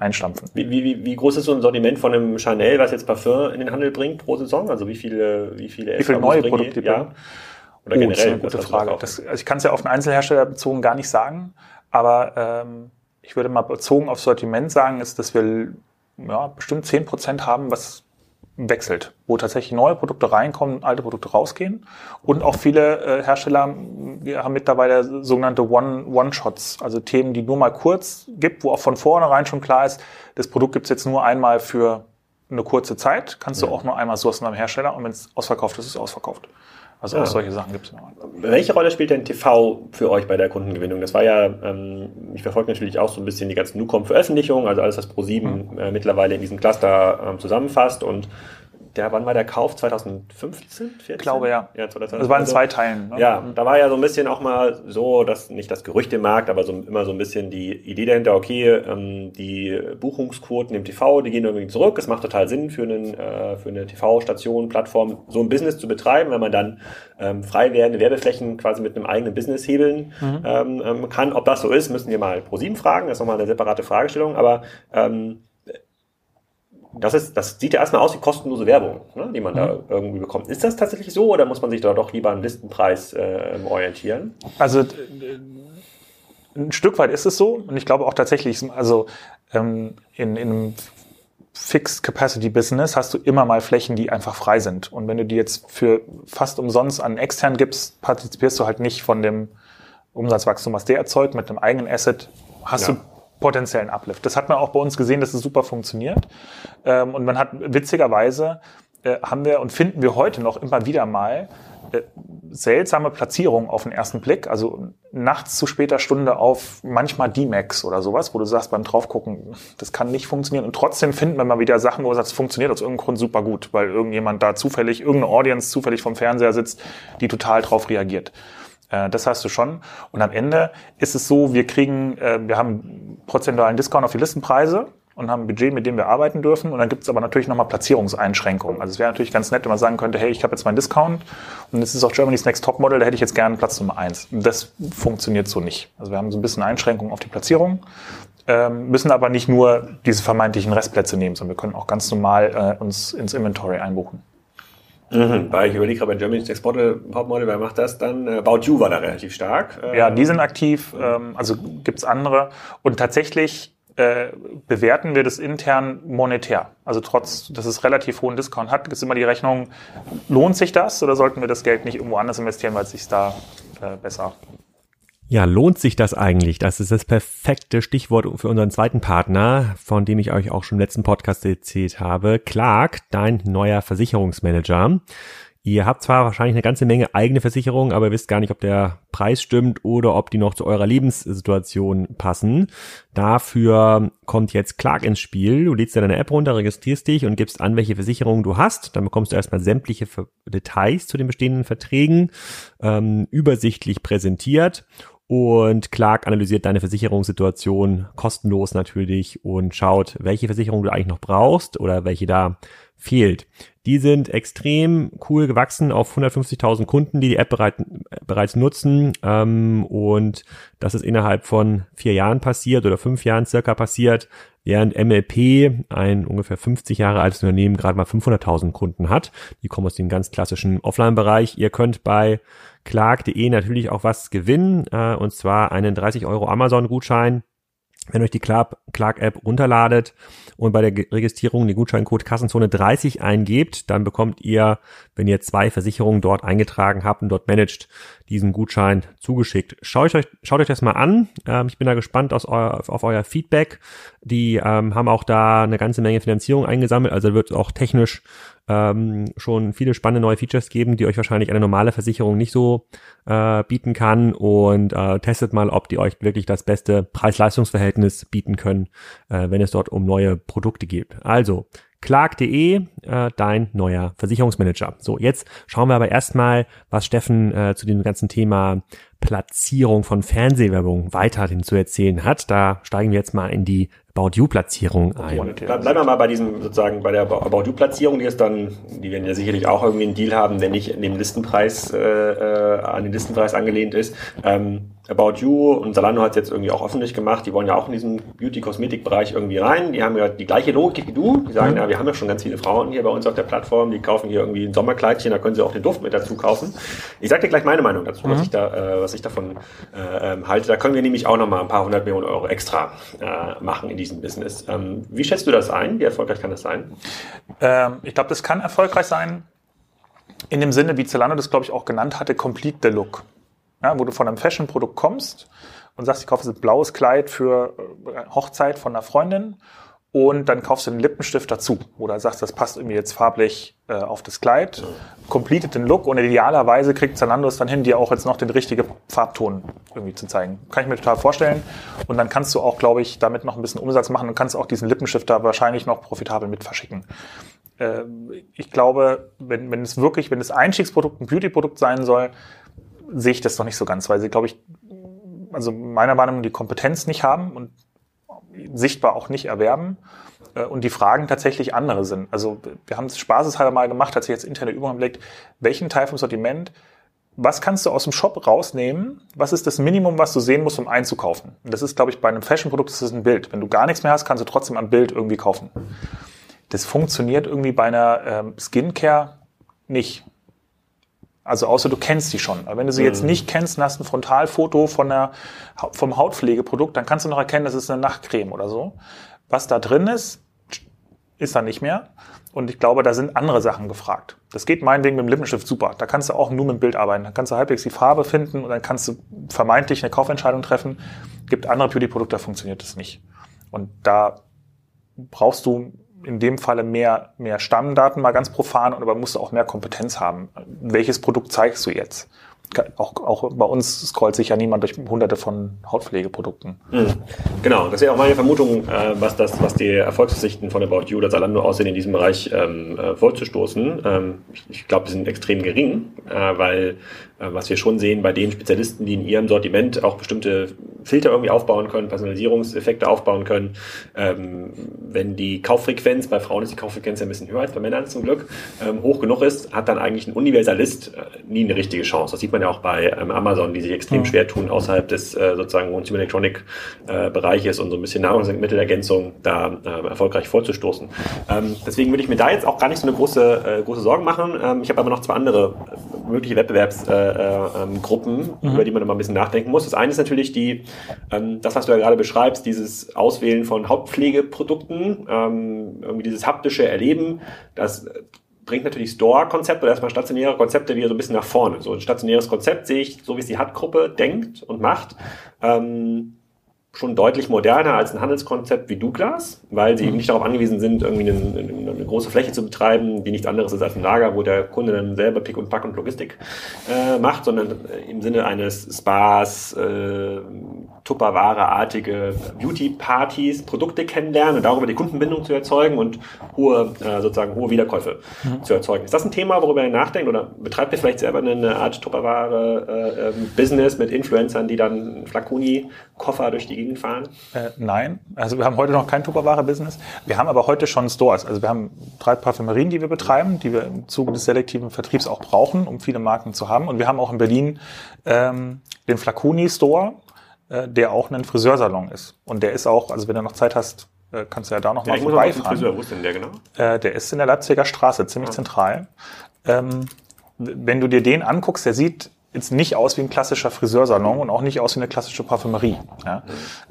einstampfen. Wie, wie, wie groß ist so ein Sortiment von einem Chanel, was jetzt Parfum in den Handel bringt pro Saison? Also wie viele, wie viele, wie viele neue Produkte? Ja. Oder oh, generell? Das ist eine gute Frage. Das, also ich kann es ja auf einen Einzelhersteller bezogen gar nicht sagen. Aber ähm, ich würde mal bezogen auf Sortiment sagen, ist, dass wir ja, bestimmt zehn Prozent haben, was wechselt, wo tatsächlich neue Produkte reinkommen, alte Produkte rausgehen. Und auch viele äh, Hersteller haben mittlerweile sogenannte One-Shots, One also Themen, die nur mal kurz gibt, wo auch von vornherein schon klar ist, das Produkt gibt's jetzt nur einmal für eine kurze Zeit, kannst du auch nur einmal sourcen beim Hersteller und wenn es ausverkauft ist, ist es ausverkauft. Also ja. auch solche Sachen gibt es noch. Welche Rolle spielt denn TV für euch bei der Kundengewinnung? Das war ja, ähm, ich verfolge natürlich auch so ein bisschen die ganzen Nucom-Veröffentlichungen, also alles, was Pro7 mhm. äh, mittlerweile in diesem Cluster ähm, zusammenfasst und der, wann war der Kauf? 2015? 14? Ich glaube, ja. ja 2015. Das war in also, zwei Teilen. Ne? Ja, da war ja so ein bisschen auch mal so, dass nicht das Gerücht im Markt, aber so, immer so ein bisschen die Idee dahinter, okay, ähm, die Buchungsquoten im TV, die gehen irgendwie zurück. Es macht total Sinn für, einen, äh, für eine TV-Station, Plattform, so ein Business zu betreiben, wenn man dann ähm, frei werdende Werbeflächen quasi mit einem eigenen Business hebeln mhm. ähm, ähm kann. Ob das so ist, müssen wir mal pro sieben fragen. Das ist nochmal eine separate Fragestellung. Aber ähm, das, ist, das sieht ja erstmal aus wie kostenlose Werbung, ne, die man mhm. da irgendwie bekommt. Ist das tatsächlich so oder muss man sich da doch lieber an Listenpreis äh, orientieren? Also ein Stück weit ist es so und ich glaube auch tatsächlich, also ähm, in, in einem Fixed Capacity Business hast du immer mal Flächen, die einfach frei sind. Und wenn du die jetzt für fast umsonst an extern gibst, partizipierst du halt nicht von dem Umsatzwachstum, was der erzeugt. Mit einem eigenen Asset hast ja. du potenziellen Uplift. Das hat man auch bei uns gesehen, dass es super funktioniert. Ähm, und man hat witzigerweise äh, haben wir und finden wir heute noch immer wieder mal äh, seltsame Platzierungen auf den ersten Blick. Also nachts zu später Stunde auf manchmal D-Max oder sowas, wo du sagst beim draufgucken, das kann nicht funktionieren. Und trotzdem finden wir mal wieder Sachen, wo es funktioniert aus irgendeinem Grund super gut, weil irgendjemand da zufällig, irgendeine Audience zufällig vom Fernseher sitzt, die total drauf reagiert. Äh, das hast du schon. Und am Ende ist es so, wir kriegen, äh, wir haben prozentualen Discount auf die Listenpreise und haben ein Budget, mit dem wir arbeiten dürfen. Und dann gibt es aber natürlich nochmal Platzierungseinschränkungen. Also es wäre natürlich ganz nett, wenn man sagen könnte, hey, ich habe jetzt meinen Discount und es ist auch Germany's Next Top Model, da hätte ich jetzt gerne Platz Nummer eins. Das funktioniert so nicht. Also wir haben so ein bisschen Einschränkungen auf die Platzierung, ähm, müssen aber nicht nur diese vermeintlichen Restplätze nehmen, sondern wir können auch ganz normal äh, uns ins Inventory einbuchen. Mhm, weil ich überlege gerade bei Germany's Next Model, Model, wer macht das dann? Äh, About You war da relativ stark. Ja, die sind aktiv, ähm, also gibt's andere. Und tatsächlich äh, bewerten wir das intern monetär. Also trotz, dass es relativ hohen Discount hat, ist immer die Rechnung, lohnt sich das oder sollten wir das Geld nicht irgendwo anders investieren, weil es sich da äh, besser ja, lohnt sich das eigentlich? Das ist das perfekte Stichwort für unseren zweiten Partner, von dem ich euch auch schon im letzten Podcast erzählt habe. Clark, dein neuer Versicherungsmanager. Ihr habt zwar wahrscheinlich eine ganze Menge eigene Versicherungen, aber ihr wisst gar nicht, ob der Preis stimmt oder ob die noch zu eurer Lebenssituation passen. Dafür kommt jetzt Clark ins Spiel. Du lädst dir deine App runter, registrierst dich und gibst an, welche Versicherungen du hast. Dann bekommst du erstmal sämtliche Details zu den bestehenden Verträgen ähm, übersichtlich präsentiert und Clark analysiert deine Versicherungssituation kostenlos natürlich und schaut, welche Versicherung du eigentlich noch brauchst oder welche da fehlt. Die sind extrem cool gewachsen auf 150.000 Kunden, die die App bereit, bereits nutzen. Ähm, und das ist innerhalb von vier Jahren passiert oder fünf Jahren circa passiert, während MLP, ein ungefähr 50 Jahre altes Unternehmen, gerade mal 500.000 Kunden hat. Die kommen aus dem ganz klassischen Offline-Bereich. Ihr könnt bei clark.de natürlich auch was gewinnen, äh, und zwar einen 30 Euro Amazon-Gutschein wenn euch die Clark-App runterladet und bei der Registrierung den Gutscheincode Kassenzone 30 eingebt, dann bekommt ihr, wenn ihr zwei Versicherungen dort eingetragen habt und dort managt, diesen Gutschein zugeschickt. Schaut euch, schaut euch das mal an. Ähm, ich bin da gespannt aus euer, auf euer Feedback. Die ähm, haben auch da eine ganze Menge Finanzierung eingesammelt, also wird auch technisch ähm, schon viele spannende neue Features geben, die euch wahrscheinlich eine normale Versicherung nicht so äh, bieten kann und äh, testet mal, ob die euch wirklich das beste Preis-Leistungs-Verhältnis bieten können, äh, wenn es dort um neue Produkte geht. Also Clark.de, äh, dein neuer Versicherungsmanager. So, jetzt schauen wir aber erstmal, was Steffen äh, zu dem ganzen Thema Platzierung von Fernsehwerbung weiterhin zu erzählen hat. Da steigen wir jetzt mal in die About You Platzierung ein. Bleiben wir mal bei diesem sozusagen bei der About You Platzierung, die ist dann, die werden ja sicherlich auch irgendwie einen Deal haben, der nicht in dem Listenpreis äh, äh an den Listenpreis angelehnt ist. Ähm, About You und Salando hat es jetzt irgendwie auch öffentlich gemacht. Die wollen ja auch in diesen Beauty-Kosmetik-Bereich irgendwie rein. Die haben ja die gleiche Logik wie du. Die sagen, mhm. ja, wir haben ja schon ganz viele Frauen hier bei uns auf der Plattform. Die kaufen hier irgendwie ein Sommerkleidchen, da können sie auch den Duft mit dazu kaufen. Ich sage dir gleich meine Meinung dazu, mhm. was ich da, äh, was ich davon äh, ähm, halte. Da können wir nämlich auch nochmal ein paar hundert Millionen Euro extra äh, machen in diesem Business. Ähm, wie schätzt du das ein? Wie erfolgreich kann das sein? Ähm, ich glaube, das kann erfolgreich sein. In dem Sinne, wie Zalando das, glaube ich, auch genannt hatte, complete the look ja, wo du von einem Fashion-Produkt kommst und sagst, ich kaufe ein blaues Kleid für äh, Hochzeit von einer Freundin und dann kaufst du einen Lippenstift dazu oder sagst, das passt irgendwie jetzt farblich äh, auf das Kleid, completed den Look und idealerweise kriegt Zalando es dann hin, dir auch jetzt noch den richtigen Farbton irgendwie zu zeigen. Kann ich mir total vorstellen und dann kannst du auch, glaube ich, damit noch ein bisschen Umsatz machen und kannst auch diesen Lippenstift da wahrscheinlich noch profitabel mit verschicken. Äh, ich glaube, wenn, wenn es wirklich, wenn das Einstiegsprodukt ein Beauty-Produkt sein soll, sehe ich das noch nicht so ganz, weil sie, glaube ich, also meiner Meinung nach die Kompetenz nicht haben und sichtbar auch nicht erwerben äh, und die Fragen tatsächlich andere sind. Also wir haben es spaßeshalber mal gemacht, als ich jetzt interne Übungen blickt, welchen Teil vom Sortiment, was kannst du aus dem Shop rausnehmen? Was ist das Minimum, was du sehen musst, um einzukaufen? Und das ist, glaube ich, bei einem Fashion-Produkt ist das ein Bild. Wenn du gar nichts mehr hast, kannst du trotzdem am Bild irgendwie kaufen. Das funktioniert irgendwie bei einer ähm, Skincare nicht. Also außer du kennst die schon. Aber wenn du sie mhm. jetzt nicht kennst und hast ein Frontalfoto von der, vom Hautpflegeprodukt, dann kannst du noch erkennen, das ist eine Nachtcreme oder so. Was da drin ist, ist da nicht mehr. Und ich glaube, da sind andere Sachen gefragt. Das geht meinetwegen mit dem Lippenstift super. Da kannst du auch nur mit dem Bild arbeiten. Da kannst du halbwegs die Farbe finden und dann kannst du vermeintlich eine Kaufentscheidung treffen. Gibt andere Beauty-Produkte, da funktioniert das nicht. Und da brauchst du in dem Falle mehr, mehr Stammdaten, mal ganz profan, aber musst du auch mehr Kompetenz haben. Welches Produkt zeigst du jetzt? auch, auch bei uns scrollt sich ja niemand durch hunderte von Hautpflegeprodukten. Mhm. Genau, das ist ja auch meine Vermutung, äh, was das, was die Erfolgsaussichten von About You oder Zalando aussehen, in diesem Bereich ähm, äh, vorzustoßen. Ähm, ich ich glaube, die sind extrem gering, äh, weil was wir schon sehen bei den Spezialisten, die in ihrem Sortiment auch bestimmte Filter irgendwie aufbauen können, Personalisierungseffekte aufbauen können. Ähm, wenn die Kauffrequenz, bei Frauen ist die Kauffrequenz ja ein bisschen höher als bei Männern zum Glück, ähm, hoch genug ist, hat dann eigentlich ein Universalist äh, nie eine richtige Chance. Das sieht man ja auch bei ähm, Amazon, die sich extrem mhm. schwer tun, außerhalb des äh, sozusagen Consumer Electronic äh, Bereiches und so ein bisschen Nahrungsmittelergänzung da äh, erfolgreich vorzustoßen. Ähm, deswegen würde ich mir da jetzt auch gar nicht so eine große, äh, große Sorgen machen. Ähm, ich habe aber noch zwei andere äh, mögliche Wettbewerbs äh, äh, ähm, mhm. über die man immer ein bisschen nachdenken muss. Das eine ist natürlich die, ähm, das, was du ja gerade beschreibst, dieses Auswählen von Hauptpflegeprodukten, ähm, irgendwie dieses haptische Erleben, das bringt natürlich Store-Konzepte oder erstmal stationäre Konzepte wieder so ein bisschen nach vorne. So ein stationäres Konzept sehe ich, so wie es die HUT-Gruppe denkt und macht. Ähm, schon deutlich moderner als ein Handelskonzept wie Douglas, weil sie eben nicht darauf angewiesen sind, irgendwie eine, eine, eine, große Fläche zu betreiben, die nichts anderes ist als ein Lager, wo der Kunde dann selber Pick und Pack und Logistik äh, macht, sondern im Sinne eines Spas, äh, Tupperware-artige Beauty-Partys, Produkte kennenlernen und darüber die Kundenbindung zu erzeugen und hohe, äh, sozusagen hohe Wiederkäufe mhm. zu erzeugen. Ist das ein Thema, worüber ihr nachdenkt oder betreibt ihr vielleicht selber eine Art Tupperware-Business äh, mit Influencern, die dann Flaconi-Koffer durch die Gegend fahren? Äh, nein, also wir haben heute noch kein Tupperware-Business. Wir haben aber heute schon Stores. Also wir haben drei Parfümerien, die wir betreiben, die wir im Zuge des selektiven Vertriebs auch brauchen, um viele Marken zu haben. Und wir haben auch in Berlin ähm, den Flaconi-Store, äh, der auch ein Friseursalon ist. Und der ist auch, also wenn du noch Zeit hast, äh, kannst du ja da noch ja, mal vorbeifahren. Friseur, wo ist denn der genau? Äh, der ist in der Leipziger Straße, ziemlich ja. zentral. Ähm, wenn du dir den anguckst, der sieht jetzt nicht aus wie ein klassischer Friseursalon und auch nicht aus wie eine klassische Parfümerie, ja?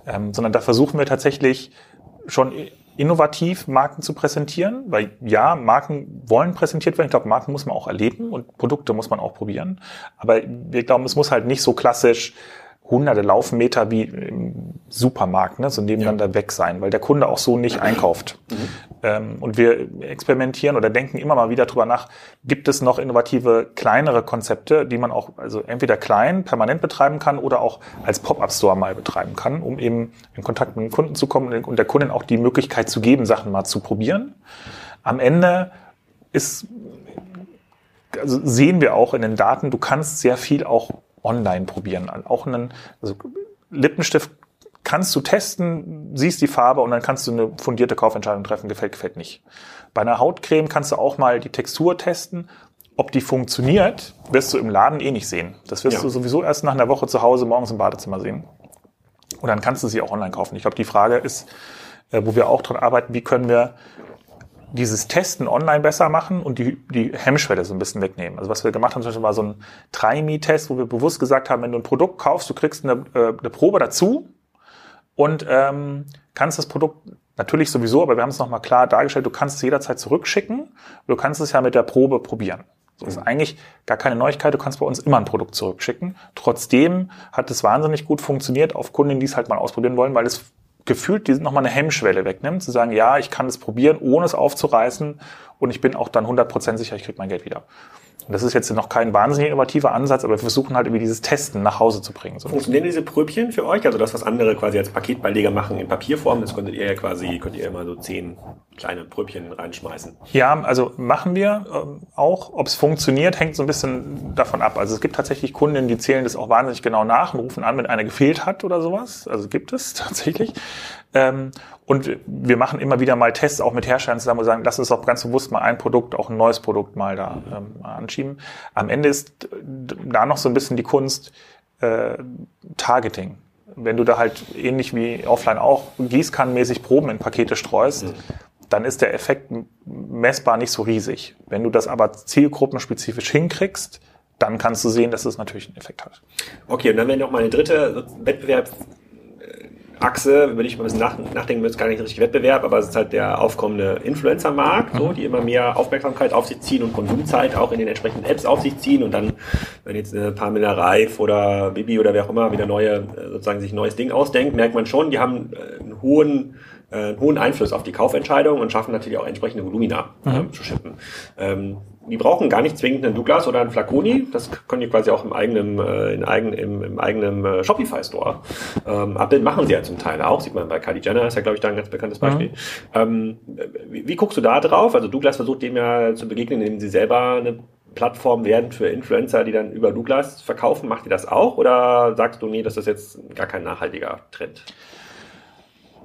ähm, sondern da versuchen wir tatsächlich schon innovativ Marken zu präsentieren, weil ja, Marken wollen präsentiert werden. Ich glaube, Marken muss man auch erleben und Produkte muss man auch probieren. Aber wir glauben, es muss halt nicht so klassisch hunderte Laufmeter wie im Supermarkt, ne, so nebeneinander ja. weg sein, weil der Kunde auch so nicht einkauft. Mhm. Ähm, und wir experimentieren oder denken immer mal wieder drüber nach, gibt es noch innovative, kleinere Konzepte, die man auch also entweder klein, permanent betreiben kann oder auch als Pop-up-Store mal betreiben kann, um eben in Kontakt mit dem Kunden zu kommen und der Kundin auch die Möglichkeit zu geben, Sachen mal zu probieren. Am Ende ist, also sehen wir auch in den Daten, du kannst sehr viel auch online probieren. Auch einen also Lippenstift kannst du testen, siehst die Farbe und dann kannst du eine fundierte Kaufentscheidung treffen, gefällt, gefällt nicht. Bei einer Hautcreme kannst du auch mal die Textur testen. Ob die funktioniert, wirst du im Laden eh nicht sehen. Das wirst ja. du sowieso erst nach einer Woche zu Hause morgens im Badezimmer sehen. Und dann kannst du sie auch online kaufen. Ich glaube, die Frage ist, äh, wo wir auch dran arbeiten, wie können wir dieses Testen online besser machen und die, die Hemmschwelle so ein bisschen wegnehmen. Also was wir gemacht haben, zum Beispiel war so ein Try-Me-Test, wo wir bewusst gesagt haben, wenn du ein Produkt kaufst, du kriegst eine, äh, eine Probe dazu und ähm, kannst das Produkt natürlich sowieso, aber wir haben es nochmal klar dargestellt, du kannst es jederzeit zurückschicken, du kannst es ja mit der Probe probieren. Das ist eigentlich gar keine Neuigkeit. Du kannst bei uns immer ein Produkt zurückschicken. Trotzdem hat es wahnsinnig gut funktioniert auf Kunden, die es halt mal ausprobieren wollen, weil es gefühlt die nochmal eine Hemmschwelle wegnimmt, zu sagen, ja, ich kann es probieren, ohne es aufzureißen und ich bin auch dann 100% sicher, ich kriege mein Geld wieder. Und das ist jetzt noch kein wahnsinnig innovativer Ansatz, aber wir versuchen halt irgendwie dieses Testen nach Hause zu bringen. So Funktionieren diese Pröbchen für euch? Also das, was andere quasi als Paketbeileger machen in Papierform, das könntet ihr ja quasi, könnt ihr immer so zehn kleine Pröbchen reinschmeißen. Ja, also machen wir ähm, auch. Ob es funktioniert, hängt so ein bisschen davon ab. Also es gibt tatsächlich Kunden, die zählen das auch wahnsinnig genau nach und rufen an, wenn einer gefehlt hat oder sowas. Also gibt es tatsächlich. Ähm, und wir machen immer wieder mal Tests auch mit Herstellern zusammen und sagen, lass uns doch ganz bewusst mal ein Produkt, auch ein neues Produkt mal da ähm, anschieben. Am Ende ist da noch so ein bisschen die Kunst äh, Targeting. Wenn du da halt ähnlich wie offline auch gießkannenmäßig Proben in Pakete streust, mhm. Dann ist der Effekt messbar nicht so riesig. Wenn du das aber zielgruppenspezifisch hinkriegst, dann kannst du sehen, dass es natürlich einen Effekt hat. Okay, und dann wäre noch mal eine dritte Wettbewerb Achse, wenn ich mal ein bisschen nach, nachdenken, wird es gar nicht richtig Wettbewerb, aber es ist halt der aufkommende Influencer-Markt, so, mhm. die immer mehr Aufmerksamkeit auf sich ziehen und Konsumzeit auch in den entsprechenden Apps auf sich ziehen und dann, wenn jetzt eine Pamela Reif oder Bibi oder wer auch immer wieder neue, äh, sozusagen sich ein neues Ding ausdenkt, merkt man schon, die haben äh, einen hohen äh, einen hohen Einfluss auf die Kaufentscheidung und schaffen natürlich auch entsprechende Volumina mhm. ähm, zu schippen. Ähm, die brauchen gar nicht zwingend einen Douglas oder einen Flaconi. Das können die quasi auch im eigenen, äh, in eigen, im, im eigenen äh, Shopify Store ähm, abbilden. Machen sie ja zum Teil auch. Sieht man bei Kylie Jenner, ist ja, glaube ich, da ein ganz bekanntes Beispiel. Mhm. Ähm, wie, wie, guckst du da drauf? Also Douglas versucht dem ja zu begegnen, indem sie selber eine Plattform werden für Influencer, die dann über Douglas verkaufen. Macht ihr das auch? Oder sagst du, nee, das ist jetzt gar kein nachhaltiger Trend?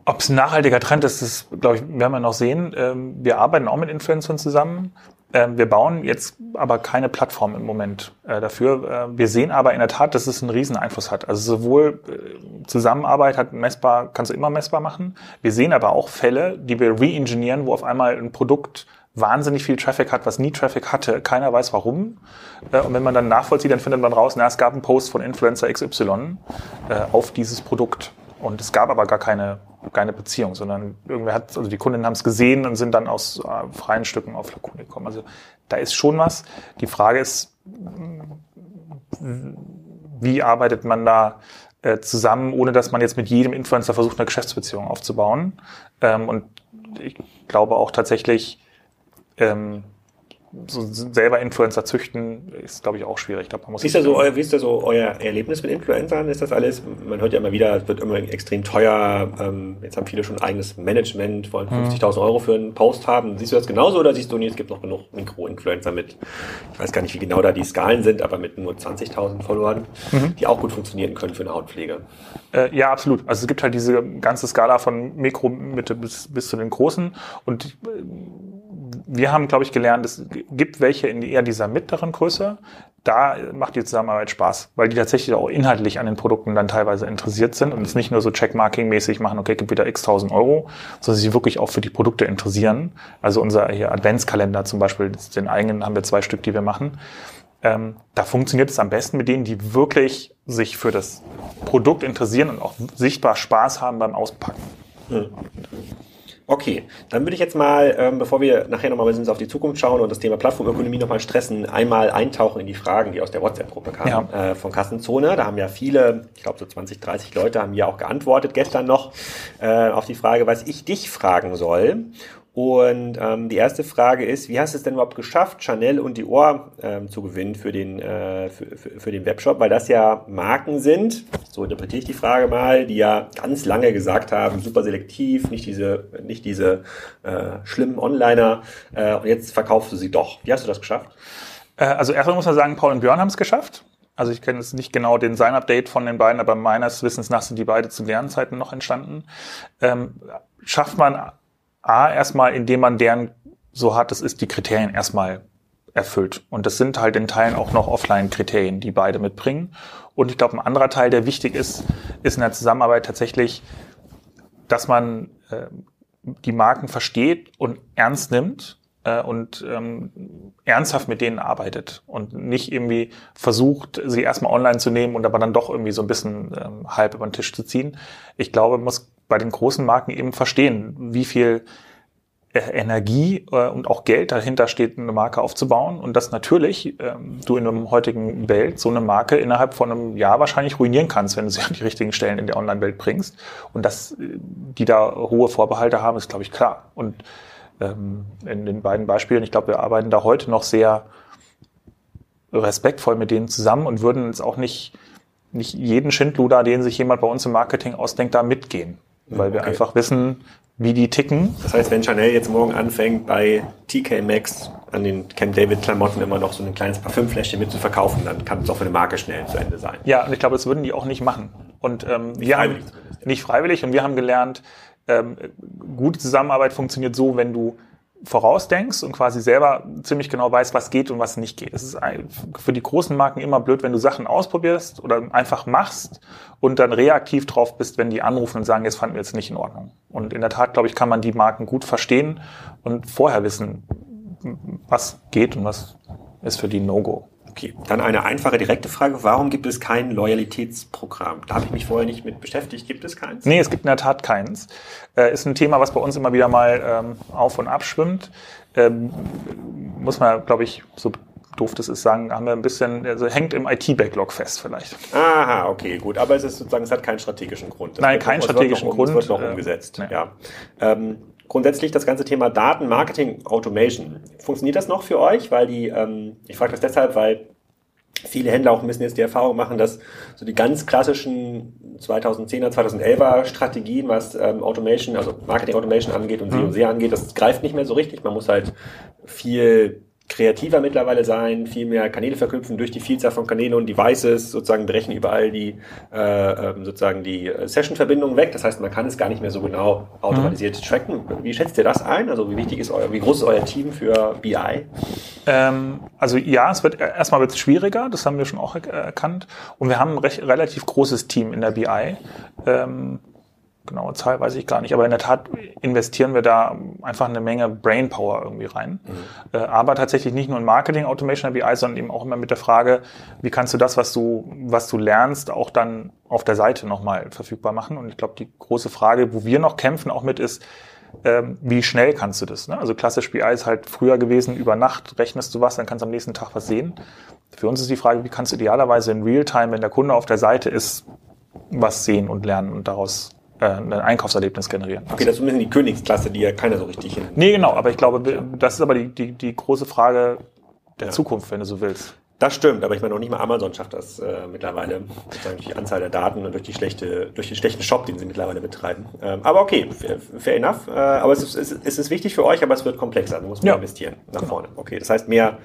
Ob es ein nachhaltiger Trend ist, das glaube ich, werden wir noch sehen. Ähm, wir arbeiten auch mit Influencern zusammen. Ähm, wir bauen jetzt aber keine Plattform im Moment äh, dafür. Äh, wir sehen aber in der Tat, dass es einen riesen Einfluss hat. Also sowohl äh, Zusammenarbeit hat messbar, kannst du immer messbar machen. Wir sehen aber auch Fälle, die wir re-engineeren, wo auf einmal ein Produkt wahnsinnig viel Traffic hat, was nie Traffic hatte. Keiner weiß warum. Und wenn man dann nachvollzieht, dann findet man raus, na, es gab einen Post von Influencer XY auf dieses Produkt. Und es gab aber gar keine, keine Beziehung, sondern irgendwer hat, also die Kunden haben es gesehen und sind dann aus äh, freien Stücken auf Flacon gekommen. Also da ist schon was. Die Frage ist, wie arbeitet man da äh, zusammen, ohne dass man jetzt mit jedem Influencer versucht, eine Geschäftsbeziehung aufzubauen. Ähm, und ich glaube auch tatsächlich, ähm, so selber Influencer züchten, ist, glaube ich, auch schwierig. Muss wie, ist so euer, wie ist da so euer Erlebnis mit Influencern? Ist das alles, man hört ja immer wieder, es wird immer extrem teuer. Ähm, jetzt haben viele schon ein eigenes Management, wollen 50.000 hm. Euro für einen Post haben. Siehst du das genauso oder siehst du, nee, es gibt noch genug Mikro-Influencer mit, ich weiß gar nicht, wie genau da die Skalen sind, aber mit nur 20.000 Followern, mhm. die auch gut funktionieren können für eine Hautpflege? Äh, ja, absolut. Also es gibt halt diese ganze Skala von Mikro, Mitte bis, bis zu den Großen und äh, wir haben, glaube ich, gelernt, es gibt welche in eher dieser mittleren Größe. Da macht die Zusammenarbeit Spaß, weil die tatsächlich auch inhaltlich an den Produkten dann teilweise interessiert sind und es nicht nur so Checkmarking-mäßig machen, okay, gib wieder x tausend Euro, sondern sie wirklich auch für die Produkte interessieren. Also unser hier Adventskalender zum Beispiel, den eigenen haben wir zwei Stück, die wir machen. Ähm, da funktioniert es am besten mit denen, die wirklich sich für das Produkt interessieren und auch sichtbar Spaß haben beim Auspacken. Mhm. Okay, dann würde ich jetzt mal, ähm, bevor wir nachher nochmal ein bisschen auf die Zukunft schauen und das Thema Plattformökonomie nochmal stressen, einmal eintauchen in die Fragen, die aus der WhatsApp-Gruppe kamen ja. äh, von Kassenzone. Da haben ja viele, ich glaube so 20, 30 Leute haben ja auch geantwortet gestern noch äh, auf die Frage, was ich dich fragen soll. Und ähm, die erste Frage ist, wie hast du es denn überhaupt geschafft, Chanel und Dior ähm, zu gewinnen für den, äh, für, für, für den Webshop? Weil das ja Marken sind, so interpretiere ich die Frage mal, die ja ganz lange gesagt haben, super selektiv, nicht diese, nicht diese äh, schlimmen Onliner. Äh, und jetzt verkaufst du sie doch. Wie hast du das geschafft? Äh, also erstmal muss man sagen, Paul und Björn haben es geschafft. Also ich kenne jetzt nicht genau den Sign-Update von den beiden, aber meines Wissens nach sind die beide zu deren Zeiten noch entstanden. Ähm, schafft man A, erstmal, indem man deren so hart es ist, die Kriterien erstmal erfüllt. Und das sind halt in Teilen auch noch Offline-Kriterien, die beide mitbringen. Und ich glaube, ein anderer Teil, der wichtig ist, ist in der Zusammenarbeit tatsächlich, dass man äh, die Marken versteht und ernst nimmt äh, und ähm, ernsthaft mit denen arbeitet und nicht irgendwie versucht, sie erstmal online zu nehmen und aber dann doch irgendwie so ein bisschen ähm, halb über den Tisch zu ziehen. Ich glaube, man muss bei den großen Marken eben verstehen, wie viel äh, Energie äh, und auch Geld dahinter steht, eine Marke aufzubauen und dass natürlich ähm, du in einem heutigen Welt so eine Marke innerhalb von einem Jahr wahrscheinlich ruinieren kannst, wenn du sie an die richtigen Stellen in der Online-Welt bringst. Und dass äh, die da hohe Vorbehalte haben, ist, glaube ich, klar. Und ähm, in den beiden Beispielen, ich glaube, wir arbeiten da heute noch sehr respektvoll mit denen zusammen und würden uns auch nicht, nicht jeden Schindluder, den sich jemand bei uns im Marketing ausdenkt, da mitgehen weil wir okay. einfach wissen, wie die ticken. Das heißt, wenn Chanel jetzt morgen anfängt, bei TK Maxx an den Camp David Klamotten immer noch so ein kleines Parfümfläschchen mit zu verkaufen, dann kann es auch für eine Marke schnell zu Ende sein. Ja, und ich glaube, das würden die auch nicht machen. Und ähm, nicht wir haben nicht freiwillig und wir haben gelernt, ähm, gute Zusammenarbeit funktioniert so, wenn du vorausdenkst und quasi selber ziemlich genau weißt, was geht und was nicht geht. Es ist für die großen Marken immer blöd, wenn du Sachen ausprobierst oder einfach machst und dann reaktiv drauf bist, wenn die anrufen und sagen, jetzt fanden wir jetzt nicht in Ordnung. Und in der Tat, glaube ich, kann man die Marken gut verstehen und vorher wissen, was geht und was ist für die No-Go. Okay, dann eine einfache, direkte Frage. Warum gibt es kein Loyalitätsprogramm? Da habe ich mich vorher nicht mit beschäftigt. Gibt es keins? Nee, es gibt in der Tat keins. Äh, ist ein Thema, was bei uns immer wieder mal ähm, auf und ab schwimmt. Ähm, muss man, glaube ich, so doof das ist, sagen, haben wir ein bisschen, also hängt im IT-Backlog fest vielleicht. Aha, okay, gut. Aber es ist sozusagen, es hat keinen strategischen Grund. Das Nein, keinen strategischen noch, Grund. Es wird noch äh, umgesetzt, nee. ja. Ähm, grundsätzlich das ganze Thema Daten, Marketing, Automation. Funktioniert das noch für euch? Weil die, ähm, ich frage das deshalb, weil viele Händler auch bisschen jetzt die Erfahrung machen, dass so die ganz klassischen 2010er, 2011er Strategien, was ähm, Automation, also Marketing Automation angeht und SEO Mhm. SEA angeht, das greift nicht mehr so richtig. Man muss halt viel kreativer mittlerweile sein, viel mehr Kanäle verknüpfen durch die Vielzahl von Kanälen und Devices, sozusagen brechen überall die äh, ähm, sozusagen die äh, Session-Verbindungen weg. Das heißt, man kann es gar nicht mehr so genau automatisiert tracken. Wie schätzt ihr das ein? Also wie wichtig ist euer, wie groß ist euer Team für BI? Ähm, also ja, es wird erstmal wird es schwieriger, das haben wir schon auch er erkannt. Und wir haben ein recht, relativ großes Team in der BI. Ähm, genaue Zahl weiß ich gar nicht, aber in der Tat investieren wir da einfach eine Menge Brainpower irgendwie rein. Äh, aber tatsächlich nicht nur in Marketing Automation BI, sondern eben auch immer mit der Frage, wie kannst du das, was du, was du lernst, auch dann auf der Seite nochmal verfügbar machen. Und ich glaube, die große Frage, wo wir noch kämpfen auch mit ist, ähm, wie schnell kannst du das? Ne? Also klassisch BI ist halt früher gewesen, über Nacht rechnest du was, dann kannst du am nächsten Tag was sehen. Für uns ist die Frage, wie kannst du idealerweise in Realtime, wenn der Kunde auf der Seite ist, was sehen und lernen und daraus äh, ein Einkaufserlebnis generieren. Okay, das ist ein bisschen die Königsklasse, die ja keiner so richtig hin. Nee, genau, aber ich glaube, das ist aber die, die, die große Frage der Ja. Zukunft, wenn du so willst. Das stimmt, aber ich meine, noch nicht mal Amazon schafft das äh, mittlerweile, sozusagen durch die Anzahl der Daten und durch die schlechte, durch den schlechten Shop, den sie mittlerweile betreiben. Ähm, aber okay, fair, fair enough. Äh, aber es ist, es, ist, wichtig für euch, aber es wird komplexer. Du musst mehr Ja. investieren nach vorne. Okay, das heißt mehr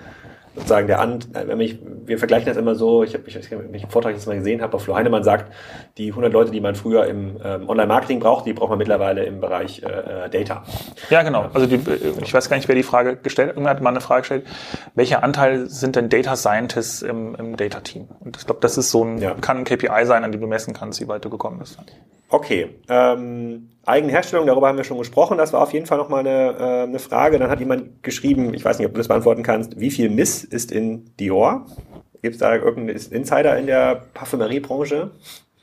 sozusagen der An, äh, wenn ich, wir vergleichen das immer so, ich habe, ich weiß nicht, ob ich einen Vortrag jetzt mal gesehen habe, auf Flo Heinemann sagt, die 100 Leute, die man früher im ähm, Online-Marketing braucht, die braucht man mittlerweile im Bereich äh, äh, Data. Ja, genau. Also die, ich weiß gar nicht, wer die Frage gestellt hat. Irgendwer hat mal eine Frage gestellt, welcher Anteil sind denn Data Scientists im, im Data-Team? Und ich glaube, das ist so ein, Ja. kann ein KPI sein, an dem du messen kannst, wie weit du gekommen bist. Okay, ähm, eigene Herstellung, darüber haben wir schon gesprochen. Das war auf jeden Fall nochmal eine, äh, eine Frage. Dann hat jemand geschrieben, ich weiß nicht, ob du das beantworten kannst, wie viel Miss ist in Dior? Gibt es da irgendeinen Insider in der Parfümeriebranche?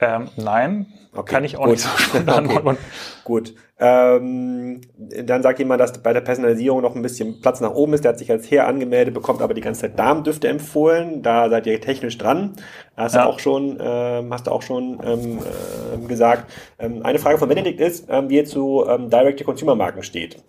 Ähm, nein, Okay, kann ich auch gut. nicht so spontan Okay. antworten. Gut. Ähm, dann sagt jemand, dass bei der Personalisierung noch ein bisschen Platz nach oben ist. Der hat sich als Herr angemeldet, bekommt aber die ganze Zeit Darmdüfte empfohlen. Da seid ihr technisch dran. Hast Ja. du auch schon, ähm, hast du auch schon ähm, ähm, gesagt. Ähm, eine Frage von Benedikt ist, ähm, wie ihr zu ähm, Direct-to-Consumer-Marken steht.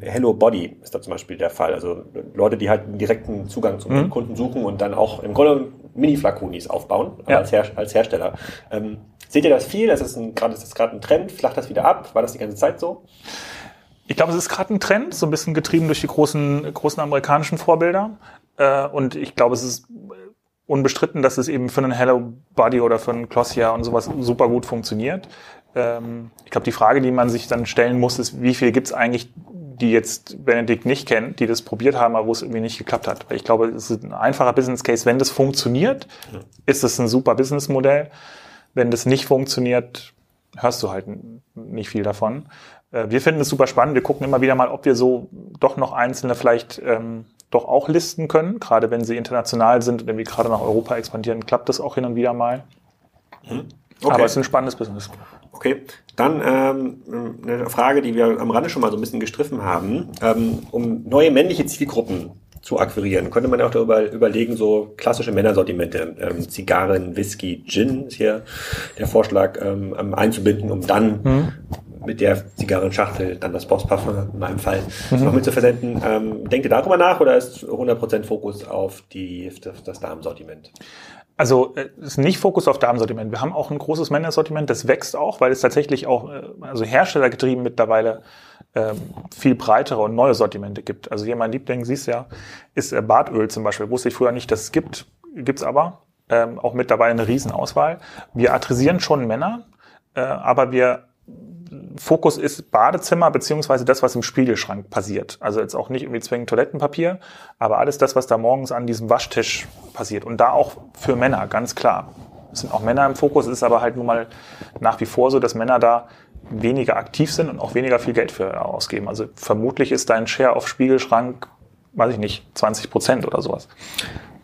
Hello Body ist da zum Beispiel der Fall. Also Leute, die halt einen direkten Zugang zum Mhm. Kunden suchen und dann auch im Grunde Mini-Flakonis aufbauen, Ja. als, Her als Hersteller. Ähm, seht ihr das viel? Das ist, gerade, ist das gerade ein Trend? Flacht das wieder ab? War das die ganze Zeit so? Ich glaube, es ist gerade ein Trend, so ein bisschen getrieben durch die großen, großen amerikanischen Vorbilder. Äh, und ich glaube, es ist unbestritten, dass es eben für einen Hello Body oder für einen Glossier und sowas super gut funktioniert. Ähm, ich glaube, die Frage, die man sich dann stellen muss, ist, wie viel gibt es eigentlich, die jetzt Benedikt nicht kennt, die das probiert haben, aber wo es irgendwie nicht geklappt hat. Weil ich glaube, es ist ein einfacher Business Case. Wenn das funktioniert, ist es ein super Businessmodell. Wenn das nicht funktioniert, hörst du halt nicht viel davon. Äh, Wir finden es super spannend. Wir gucken immer wieder mal, ob wir so doch noch einzelne vielleicht ähm, doch auch listen können. Gerade wenn sie international sind und wir gerade nach Europa expandieren, klappt das auch hin und wieder mal. Aber es ist ein spannendes Business. Okay, dann ähm, eine Frage, die wir am Rande schon mal so ein bisschen gestriffen haben. Ähm, um neue männliche Zielgruppen zu akquirieren, könnte man auch darüber überlegen, so klassische Männersortimente, ähm, Zigarren, Whisky, Gin ist hier der Vorschlag, ähm, einzubinden, um dann mit der Zigarrenschachtel dann das Bossparfum in meinem Fall noch mit zu versenden. Ähm, denkt ihr darüber nach oder ist 100% Fokus auf die, das, das Damensortiment? Also äh, es ist nicht Fokus auf Damensortiment. Wir haben auch ein großes Männersortiment, das wächst auch, weil es tatsächlich auch, äh, also herstellergetrieben mittlerweile ähm, viel breitere und neue Sortimente gibt. Also hier mein Liebling, siehst ja, ist äh, Bartöl zum Beispiel. Wusste ich früher nicht, dass es gibt, gibt's aber. Ähm, auch mittlerweile eine Riesenauswahl. Wir adressieren schon Männer, äh, aber wir Fokus ist Badezimmer beziehungsweise das, was im Spiegelschrank passiert. Also jetzt auch nicht irgendwie zwingend Toilettenpapier, aber alles das, was da morgens an diesem Waschtisch passiert. Und da auch für Männer, ganz klar. Es sind auch Männer im Fokus, es ist aber halt nun mal nach wie vor so, dass Männer da weniger aktiv sind und auch weniger viel Geld für ausgeben. Also vermutlich ist dein Share auf Spiegelschrank, weiß ich nicht, 20 Prozent oder sowas.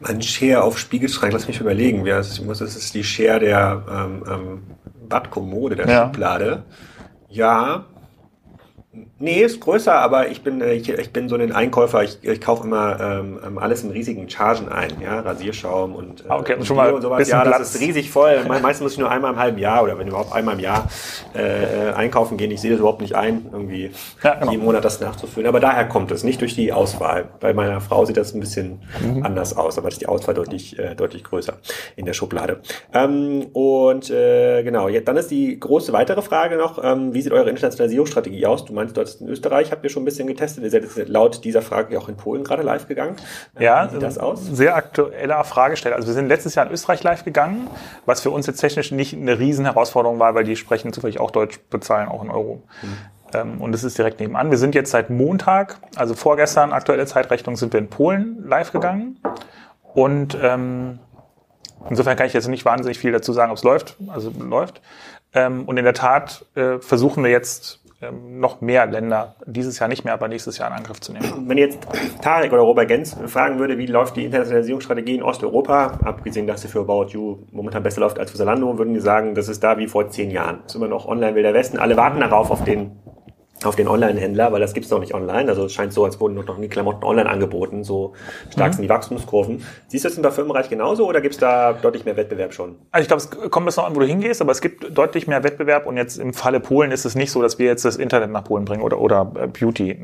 Ein Share auf Spiegelschrank, lass mich überlegen. Das ist die Share der ähm, ähm, Badkommode, der Ja. Schublade. Ja, Nee, ist größer, aber ich bin, äh, ich, ich bin so ein Einkäufer. Ich, ich kaufe immer ähm, ähm, alles in riesigen Chargen ein, ja, Rasierschaum und, äh, okay, und schon mal und sowas. Ja, das ist riesig voll. Meistens muss ich nur einmal im halben Jahr oder wenn überhaupt einmal im Jahr äh, äh, einkaufen gehen. Ich sehe das überhaupt nicht ein, irgendwie ja, genau. jeden Monat das nachzufüllen. Aber daher kommt es, nicht durch die Auswahl. Bei meiner Frau sieht das ein bisschen mhm. anders aus, aber ist die Auswahl deutlich, äh, deutlich größer in der Schublade. Ähm, und äh, genau, jetzt, dann ist die große weitere Frage noch, ähm, wie sieht eure Internationalisierungsstrategie aus? Du meinst, du hattest in Österreich, habt ihr schon ein bisschen getestet. Ihr seid laut dieser Frage auch in Polen gerade live gegangen. Ja, wie sieht das aus? Sehr aktueller Fragesteller. Also wir sind letztes Jahr in Österreich live gegangen, was für uns jetzt technisch nicht eine riesen Herausforderung war, weil die sprechen zufällig auch Deutsch, bezahlen auch in Euro. Mhm. und es ist direkt nebenan. Wir sind jetzt seit Montag, also vorgestern, aktuelle Zeitrechnung, sind wir in Polen live gegangen. Und ähm, insofern kann ich jetzt nicht wahnsinnig viel dazu sagen, ob es läuft. Also läuft. Ähm, und in der Tat äh, versuchen wir jetzt noch mehr Länder dieses Jahr nicht mehr, aber nächstes Jahr in Angriff zu nehmen. Wenn jetzt Tarek oder Robert Gens fragen würde, wie läuft die Internationalisierungsstrategie in Osteuropa, abgesehen, dass sie für About You momentan besser läuft als für Zalando, würden die sagen, das ist da wie vor zehn Jahren. Das ist immer noch online Wilder Westen. Alle warten darauf auf den auf den Online-Händler, weil das gibt's noch nicht online. Also es scheint so, als wurden noch nie Klamotten online angeboten. So stark mhm. sind die Wachstumskurven. Siehst du das im Parfümbereich genauso oder gibt's da deutlich mehr Wettbewerb schon? Also ich glaube, es kommt bis noch an, wo du hingehst, aber es gibt deutlich mehr Wettbewerb und jetzt im Falle Polen ist es nicht so, dass wir jetzt das Internet nach Polen bringen oder, oder äh, Beauty äh,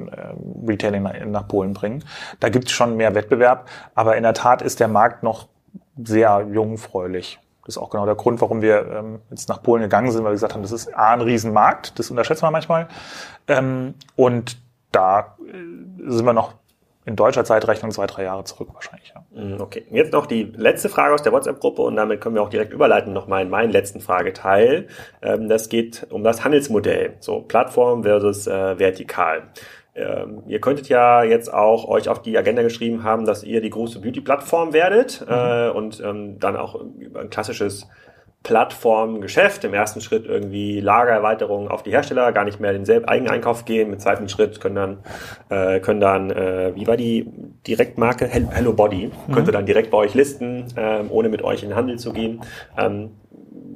Retailing nach, nach Polen bringen. Da gibt's schon mehr Wettbewerb, aber in der Tat ist der Markt noch sehr jungfräulich. Das ist auch genau der Grund, warum wir ähm, jetzt nach Polen gegangen sind, weil wir gesagt haben, das ist A, ein Riesenmarkt, das unterschätzt man manchmal. Ähm, und da äh, sind wir noch in deutscher Zeitrechnung zwei, drei Jahre zurück wahrscheinlich. Ja. Mhm, okay, jetzt noch die letzte Frage aus der WhatsApp-Gruppe und damit können wir auch direkt überleiten nochmal in meinen letzten Frageteil. Ähm, das geht um das Handelsmodell, so Plattform versus äh, vertikal. Ähm, ihr könntet ja jetzt auch euch auf die Agenda geschrieben haben, dass ihr die große Beauty-Plattform werdet mhm. äh, und ähm, dann auch über ein klassisches Plattformgeschäft. Im ersten Schritt irgendwie Lagererweiterung auf die Hersteller, gar nicht mehr den Eigeneinkauf gehen. Im zweiten Schritt können dann, äh, können dann äh, wie war die Direktmarke? Hello Body. Mhm. Könnte dann direkt bei euch listen, äh, ohne mit euch in den Handel zu gehen. Ähm,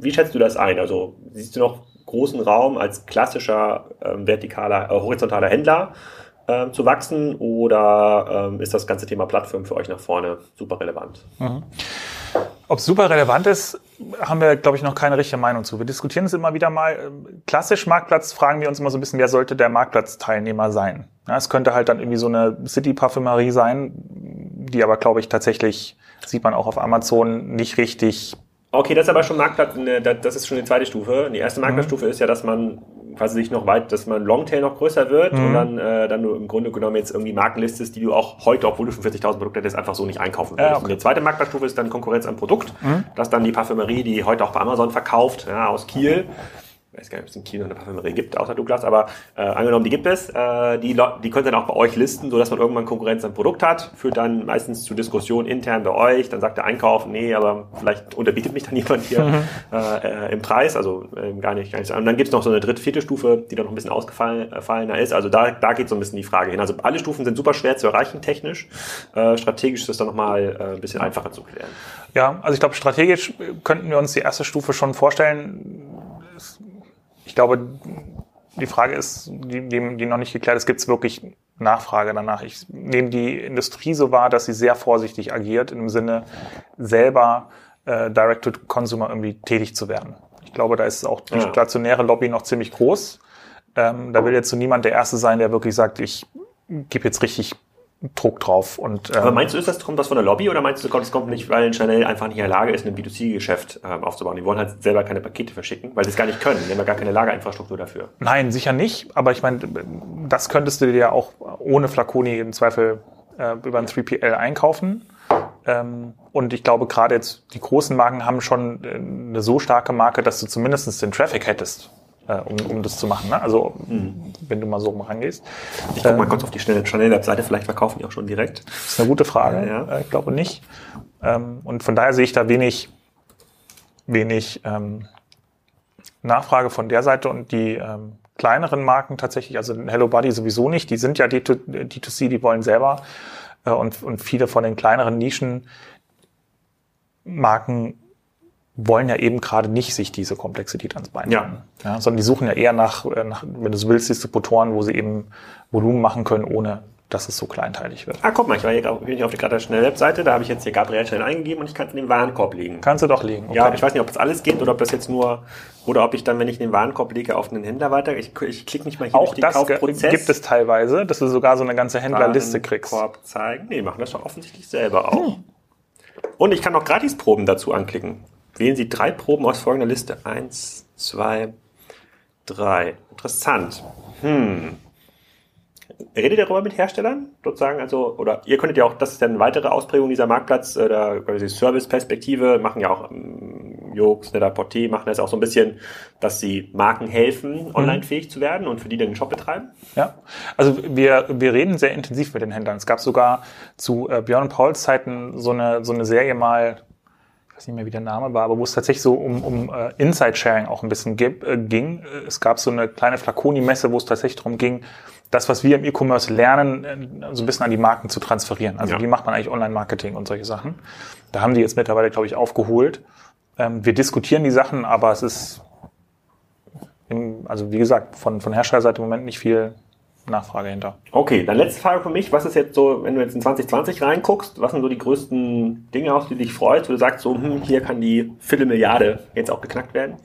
wie schätzt du das ein? Also siehst du noch großen Raum als klassischer ähm, vertikaler, äh, horizontaler Händler ähm, zu wachsen oder ähm, ist das ganze Thema Plattform für euch nach vorne super relevant? Mhm. Ob super relevant ist, haben wir, glaube ich, noch keine richtige Meinung zu. Wir diskutieren es immer wieder mal. Klassisch Marktplatz fragen wir uns immer so ein bisschen, wer sollte der Marktplatzteilnehmer sein? Ja, es könnte halt dann irgendwie so eine City-Parfümerie sein, die aber, glaube ich, tatsächlich, sieht man auch auf Amazon, nicht richtig Okay, das ist aber schon Marktplatz, das ist schon die zweite Stufe. Die erste Marktplatzstufe mhm. ist ja, dass man quasi sich noch weit, dass man Longtail noch größer wird mhm. und dann, äh, dann du im Grunde genommen jetzt irgendwie Marken listest, die du auch heute, obwohl du schon 40.000 Produkte hättest, einfach so nicht einkaufen würdest. Ja, okay. Und die zweite Marktplatzstufe ist dann Konkurrenz am Produkt, mhm. dass dann die Parfümerie, die heute auch bei Amazon verkauft, ja, aus Kiel, ich weiß gar nicht, ob es in Kiel noch eine Parfümerie gibt, außer Douglas, aber äh, angenommen, die gibt es, äh, die, die könnt ihr dann auch bei euch listen, sodass man irgendwann Konkurrenz am Produkt hat, führt dann meistens zu Diskussionen intern bei euch, dann sagt der Einkauf, nee, aber vielleicht unterbietet mich dann jemand hier mhm. äh, äh, im Preis, also äh, gar nicht, gar nicht. Und dann gibt es noch so eine dritte, vierte Stufe, die dann noch ein bisschen ausgefallener ist, also da, da geht so ein bisschen die Frage hin. Also alle Stufen sind super schwer zu erreichen technisch, äh, strategisch ist das dann nochmal äh, ein bisschen einfacher zu klären. Ja, also ich glaube, strategisch könnten wir uns die erste Stufe schon vorstellen, ich glaube, die Frage ist, die, die, die noch nicht geklärt ist, gibt es wirklich Nachfrage danach? Ich nehme die Industrie so wahr, dass sie sehr vorsichtig agiert, im Sinne selber äh, Direct-to-Consumer irgendwie tätig zu werden. Ich glaube, da ist auch die stationäre Lobby noch ziemlich groß. Ähm, da will jetzt so niemand der Erste sein, der wirklich sagt, ich gebe jetzt richtig Druck drauf. Und, ähm, Aber meinst du, ist das, kommt das von der Lobby oder meinst du, das kommt nicht, weil Chanel einfach nicht in der Lage ist, ein B2C-Geschäft ähm, aufzubauen? Die wollen halt selber keine Pakete verschicken, weil sie es gar nicht können. Die haben ja gar keine Lagerinfrastruktur dafür. Nein, sicher nicht. Aber ich meine, das könntest du dir ja auch ohne Flaconi im Zweifel äh, über ein 3PL einkaufen. Ähm, und ich glaube, gerade jetzt die großen Marken haben schon äh, eine so starke Marke, dass du zumindest den Traffic hättest äh, um, um das zu machen. Ne? Also mhm. wenn du mal so rangehst. Ich gucke mal ähm, kurz auf die schnelle Chanel-Webseite, vielleicht verkaufen die auch schon direkt. Das ist eine gute Frage. Ja, ja. Äh, ich glaube nicht. Ähm, und von daher sehe ich da wenig, wenig ähm, Nachfrage von der Seite und die ähm, kleineren Marken tatsächlich, also Hello Buddy sowieso nicht, die sind ja D2C, die wollen selber äh, und, und viele von den kleineren Nischenmarken wollen ja eben gerade nicht sich diese Komplexität ans Bein Ja. ja. Sondern die suchen ja eher nach, äh, nach wenn du so willst, Distributoren, wo sie eben Volumen machen können, ohne dass es so kleinteilig wird. Ah, guck mal, ich war hier bin hier auf der gerade schnell Webseite, da habe ich jetzt hier Gabriel schnell eingegeben und ich kann es in den Warenkorb legen. Kannst du doch legen. Okay. Ja, ich weiß nicht, ob das alles geht oder ob das jetzt nur, oder ob ich dann, wenn ich den Warenkorb lege, auf einen Händler weiter, ich, ich klicke nicht mal hier Auch das Kaufprozess. gibt es teilweise, dass du sogar so eine ganze Händlerliste kriegst. Warenkorb zeigen. Nee, machen das doch offensichtlich selber auch. Und ich kann noch Gratisproben dazu anklicken. Wählen Sie drei Proben aus folgender Liste. Eins, zwei, drei. Interessant. Hm. Redet ihr darüber mit Herstellern? Sozusagen, also, oder ihr könntet ja auch, das ist dann eine weitere Ausprägung dieser Marktplatz, äh, oder quasi Service-Perspektive, machen ja auch ähm, Jokes, Net-a-Porter, machen das auch so ein bisschen, dass sie Marken helfen, online fähig zu werden und für die dann einen Shop betreiben. Ja, also wir, wir reden sehr intensiv mit den Händlern. Es gab sogar zu äh, Björn Pauls Zeiten so eine, so eine Serie mal, weiß nicht mehr, wie der Name war, aber wo es tatsächlich so um, um äh, Inside-Sharing auch ein bisschen gib, äh, ging. Es gab so eine kleine Flaconi-Messe, wo es tatsächlich darum ging, das, was wir im E-Commerce lernen, äh, so ein bisschen an die Marken zu transferieren. Also Ja. wie macht man eigentlich Online-Marketing und solche Sachen. Da haben die jetzt mittlerweile, glaube ich, aufgeholt. Ähm, wir diskutieren die Sachen, aber es ist, im, also wie gesagt, von, von Herstellerseite im Moment nicht viel Nachfrage hinter. Okay, dann letzte Frage für mich. Was ist jetzt so, wenn du jetzt in 2020 reinguckst, was sind so die größten Dinge, auf die dich freust, wo du sagst, so, hm, hier kann die Viertelmilliarde jetzt auch geknackt werden?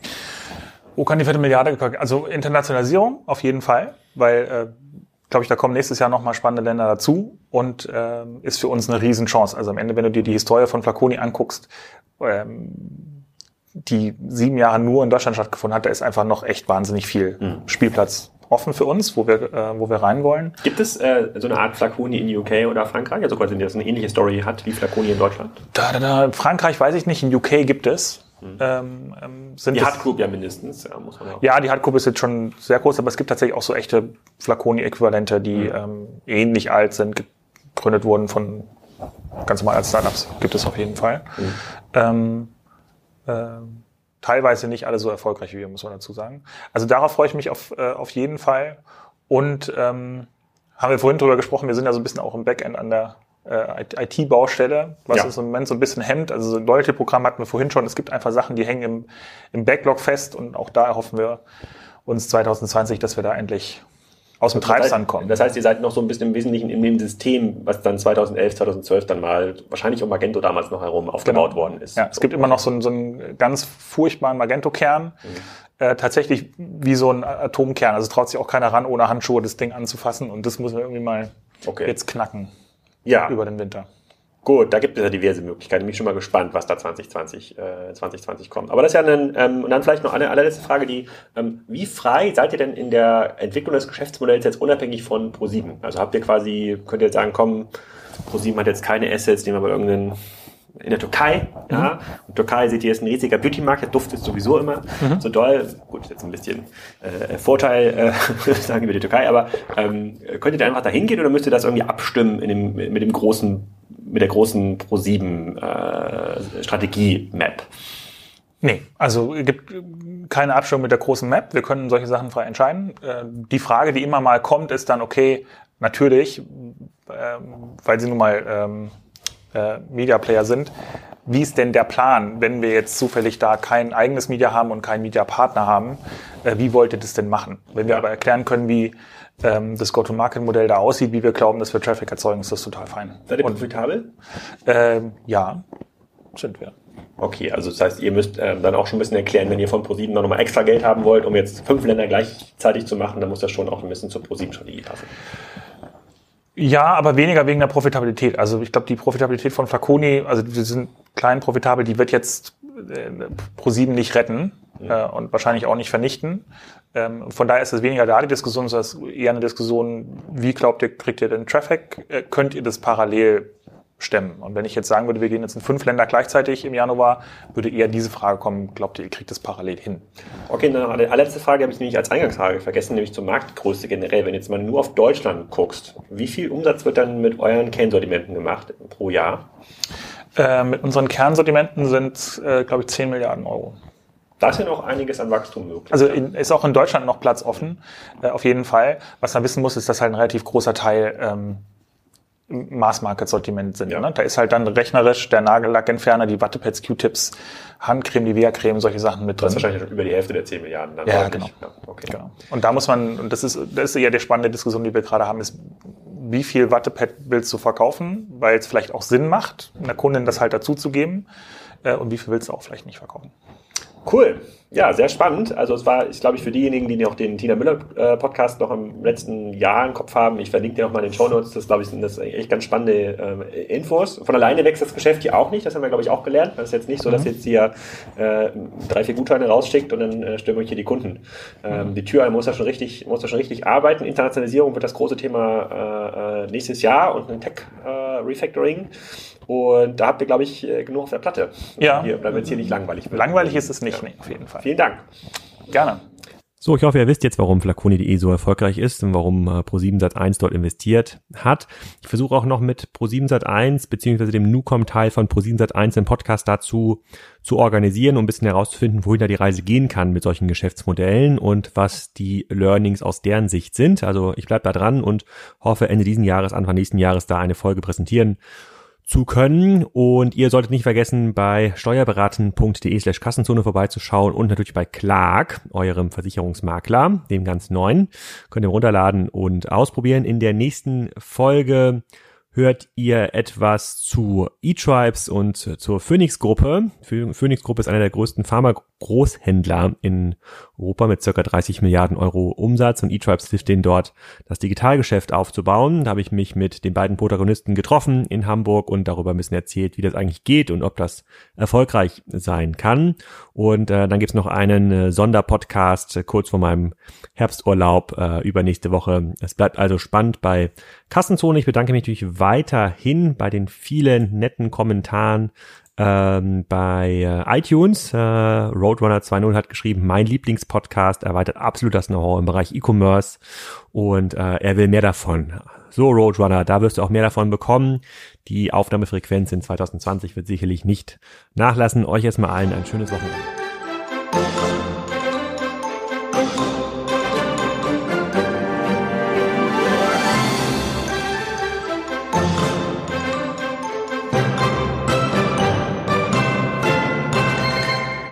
Wo kann die vierte Milliarde gekauft Also Internationalisierung auf jeden Fall, weil, äh, glaube ich, da kommen nächstes Jahr nochmal spannende Länder dazu und ähm, ist für uns eine Riesenchance. Also am Ende, wenn du dir die Historie von Flaconi anguckst, ähm, die sieben Jahre nur in Deutschland stattgefunden hat, da ist einfach noch echt wahnsinnig viel Spielplatz offen für uns, wo wir, äh, wo wir rein wollen. Gibt es äh, so eine Art Flaconi in UK oder Frankreich, also quasi, das eine ähnliche Story hat wie Flaconi in Deutschland? Da, da, da, Frankreich weiß ich nicht, in UK gibt es. Ähm, ähm, sind Die Hard Group ja mindestens, ja, muss man ja auch. Ja, die Hardgruppe ist jetzt schon sehr groß, aber es gibt tatsächlich auch so echte Flaconi-Äquivalente, die ähm, ähnlich alt sind, gegründet wurden von ganz normal als Startups. Gibt es auf jeden Fall. Ähm, ähm, teilweise nicht alle so erfolgreich wie wir, muss man dazu sagen. Also darauf freue ich mich auf, äh, auf jeden Fall. Und ähm, haben wir vorhin drüber gesprochen, wir sind ja so ein bisschen auch im Backend an der äh, IT-Baustelle, was Ja. uns im Moment so ein bisschen hemmt. Also so ein Loyalty-Programm hatten wir vorhin schon. Es gibt einfach Sachen, die hängen im, im Backlog fest und auch da erhoffen wir uns 2020, dass wir da endlich aus dem Treibsand kommen. Das heißt, ihr seid noch so ein bisschen im Wesentlichen in dem System, was dann 2011, 2012 dann mal wahrscheinlich um Magento damals noch herum aufgebaut Genau. worden ist. Ja, es gibt immer noch so einen, so einen ganz furchtbaren Magento-Kern. Äh, tatsächlich wie so ein Atomkern. Also traut sich auch keiner ran, ohne Handschuhe das Ding anzufassen. Und das müssen wir irgendwie mal Okay. jetzt knacken ja. über den Winter. Gut, da gibt es ja diverse Möglichkeiten. Bin ich schon mal gespannt, was da 2020, äh, 2020 kommt. Aber das ist ja ein, ähm, und dann vielleicht noch eine allerletzte Frage, die, ähm, wie frei seid ihr denn in der Entwicklung des Geschäftsmodells jetzt unabhängig von Pro7? Also habt ihr quasi, könnt ihr jetzt sagen, komm, Pro7 hat jetzt keine Assets, nehmen wir mal irgendeinen in der Türkei, ja. Und Türkei seht ihr ist ein riesiger Beauty-Markt, der duftet sowieso immer so doll. Gut, jetzt ein bisschen äh, Vorteil, äh, sagen wir die Türkei, aber ähm, könnt ihr da einfach da hingehen oder müsst ihr das irgendwie abstimmen in dem, mit dem großen, mit der großen Pro7 äh? Nee, also es gibt keine Abstimmung mit der großen Map. Wir können solche Sachen frei entscheiden. Äh, Die Frage, die immer mal kommt, ist dann, okay, natürlich, ähm, weil sie nun mal ähm, äh, Media Player sind, wie ist denn der Plan, wenn wir jetzt zufällig da kein eigenes Media haben und keinen Media Partner haben? Äh, wie wollt ihr das denn machen? Wenn wir aber erklären können, wie das Go-to-Market-Modell da aussieht, wie wir glauben, dass wir Traffic erzeugen, ist das total fein. Seid ihr profitabel? ähm, ja, sind wir. Okay, also das heißt, ihr müsst ähm, dann auch schon ein bisschen erklären, wenn ihr von Pro7 noch mal extra Geld haben wollt, um jetzt fünf Länder gleichzeitig zu machen, dann muss das schon auch ein bisschen zur Pro7-Strategie passen. Ja, aber weniger wegen der Profitabilität. Also ich glaube, die Profitabilität von Flaconi, also wir sind klein profitabel, die wird jetzt äh, Pro7 nicht retten äh, und wahrscheinlich auch nicht vernichten. Ähm, von daher ist es weniger da die Diskussion, sondern eher eine Diskussion, wie glaubt ihr, kriegt ihr den Traffic? Äh, könnt ihr das parallel stemmen? Und wenn ich jetzt sagen würde, wir gehen jetzt in fünf Länder gleichzeitig im Januar, würde eher diese Frage kommen, glaubt ihr, ihr kriegt das parallel hin? Okay, dann noch eine allerletzte Frage habe ich nämlich als Eingangsfrage vergessen, nämlich zur Marktgröße generell. Wenn jetzt mal nur auf Deutschland guckst, wie viel Umsatz wird dann mit euren Kernsortimenten gemacht pro Jahr? Äh, mit unseren Kernsortimenten sind, äh, glaube ich, 10 Milliarden Euro. Da ist ja noch einiges an Wachstum möglich. Also in, ist auch in Deutschland noch Platz offen, äh, auf jeden Fall. Was man wissen muss, ist, dass halt ein relativ großer Teil ähm, im Mass-Market-Sortiment sind. Ja. Ne? Da ist halt dann rechnerisch der Nagellackentferner, die Wattepads, Q-Tips, Handcreme, die Vea-Creme, solche Sachen mit drin. Das ist wahrscheinlich über die Hälfte der 10 Milliarden. Dann ja, genau. Ja, okay. genau. Und da muss man, und das ist, das ist ja die spannende Diskussion, die wir gerade haben, ist, wie viel Wattepad willst du verkaufen, weil es vielleicht auch Sinn macht, einer Kundin das halt dazuzugeben, äh, und wie viel willst du auch vielleicht nicht verkaufen. Cool. Ja, sehr spannend. Also es war, ich glaube ich, für diejenigen, die auch den Tina Müller äh, Podcast noch im letzten Jahr im Kopf haben, ich verlinke dir noch mal in den Show Notes, das glaube ich, sind das echt ganz spannende äh, Infos. Von alleine wächst das Geschäft hier auch nicht, das haben wir, glaube ich, auch gelernt. Das ist jetzt nicht so, dass mhm. jetzt hier äh, drei, vier Gutscheine rausschickt und dann äh, stören wir hier die Kunden. Ähm, mhm. Die Tür muss da schon richtig, muss da schon richtig arbeiten. Internationalisierung wird das große Thema äh, äh nächstes Jahr und ein Tech äh, Refactoring. Und da habt ihr, glaube ich, äh, genug auf der Platte. Ja. Hier, damit es hier nicht langweilig wird. Langweilig ist es nicht, ja. nee, auf jeden Fall. Vielen Dank. Gerne. So, ich hoffe, ihr wisst jetzt, warum Flaconi.de so erfolgreich ist und warum äh, Pro7 Sat1 dort investiert hat. Ich versuche auch noch mit Pro7 Sat1 beziehungsweise dem Nucom-Teil von Pro7 Sat1 den Podcast dazu zu organisieren, um ein bisschen herauszufinden, wohin da die Reise gehen kann mit solchen Geschäftsmodellen und was die Learnings aus deren Sicht sind. Also ich bleibe da dran und hoffe Ende diesen Jahres, Anfang nächsten Jahres da eine Folge präsentieren zu können. Und ihr solltet nicht vergessen, bei steuerberaten.de slash Kassenzone vorbeizuschauen und natürlich bei Clark, eurem Versicherungsmakler, dem ganz neuen. Könnt ihr runterladen und ausprobieren. In der nächsten Folge hört ihr etwas zu E-Tribes und zur Phoenix-Gruppe. Phoenix-Gruppe ist einer der größten Pharma-Großhändler in Europa mit circa 30 Milliarden Euro Umsatz und E-Tribes hilft denen dort, das Digitalgeschäft aufzubauen. Da habe ich mich mit den beiden Protagonisten getroffen in Hamburg und darüber ein bisschen erzählt, wie das eigentlich geht und ob das erfolgreich sein kann. Und äh, dann gibt's noch einen äh, Sonderpodcast äh, kurz vor meinem Herbsturlaub äh, übernächste Woche. Es bleibt also spannend bei Kassenzone. Ich bedanke mich natürlich weiterhin bei den vielen netten Kommentaren ähm, bei äh, iTunes. Äh, Roadrunner 2.0 hat geschrieben, mein Lieblingspodcast erweitert absolut das Know-how im Bereich E-Commerce und äh, er will mehr davon. So, Roadrunner, da wirst du auch mehr davon bekommen. Die Aufnahmefrequenz in 2020 wird sicherlich nicht nachlassen. Euch erstmal allen ein schönes Wochenende.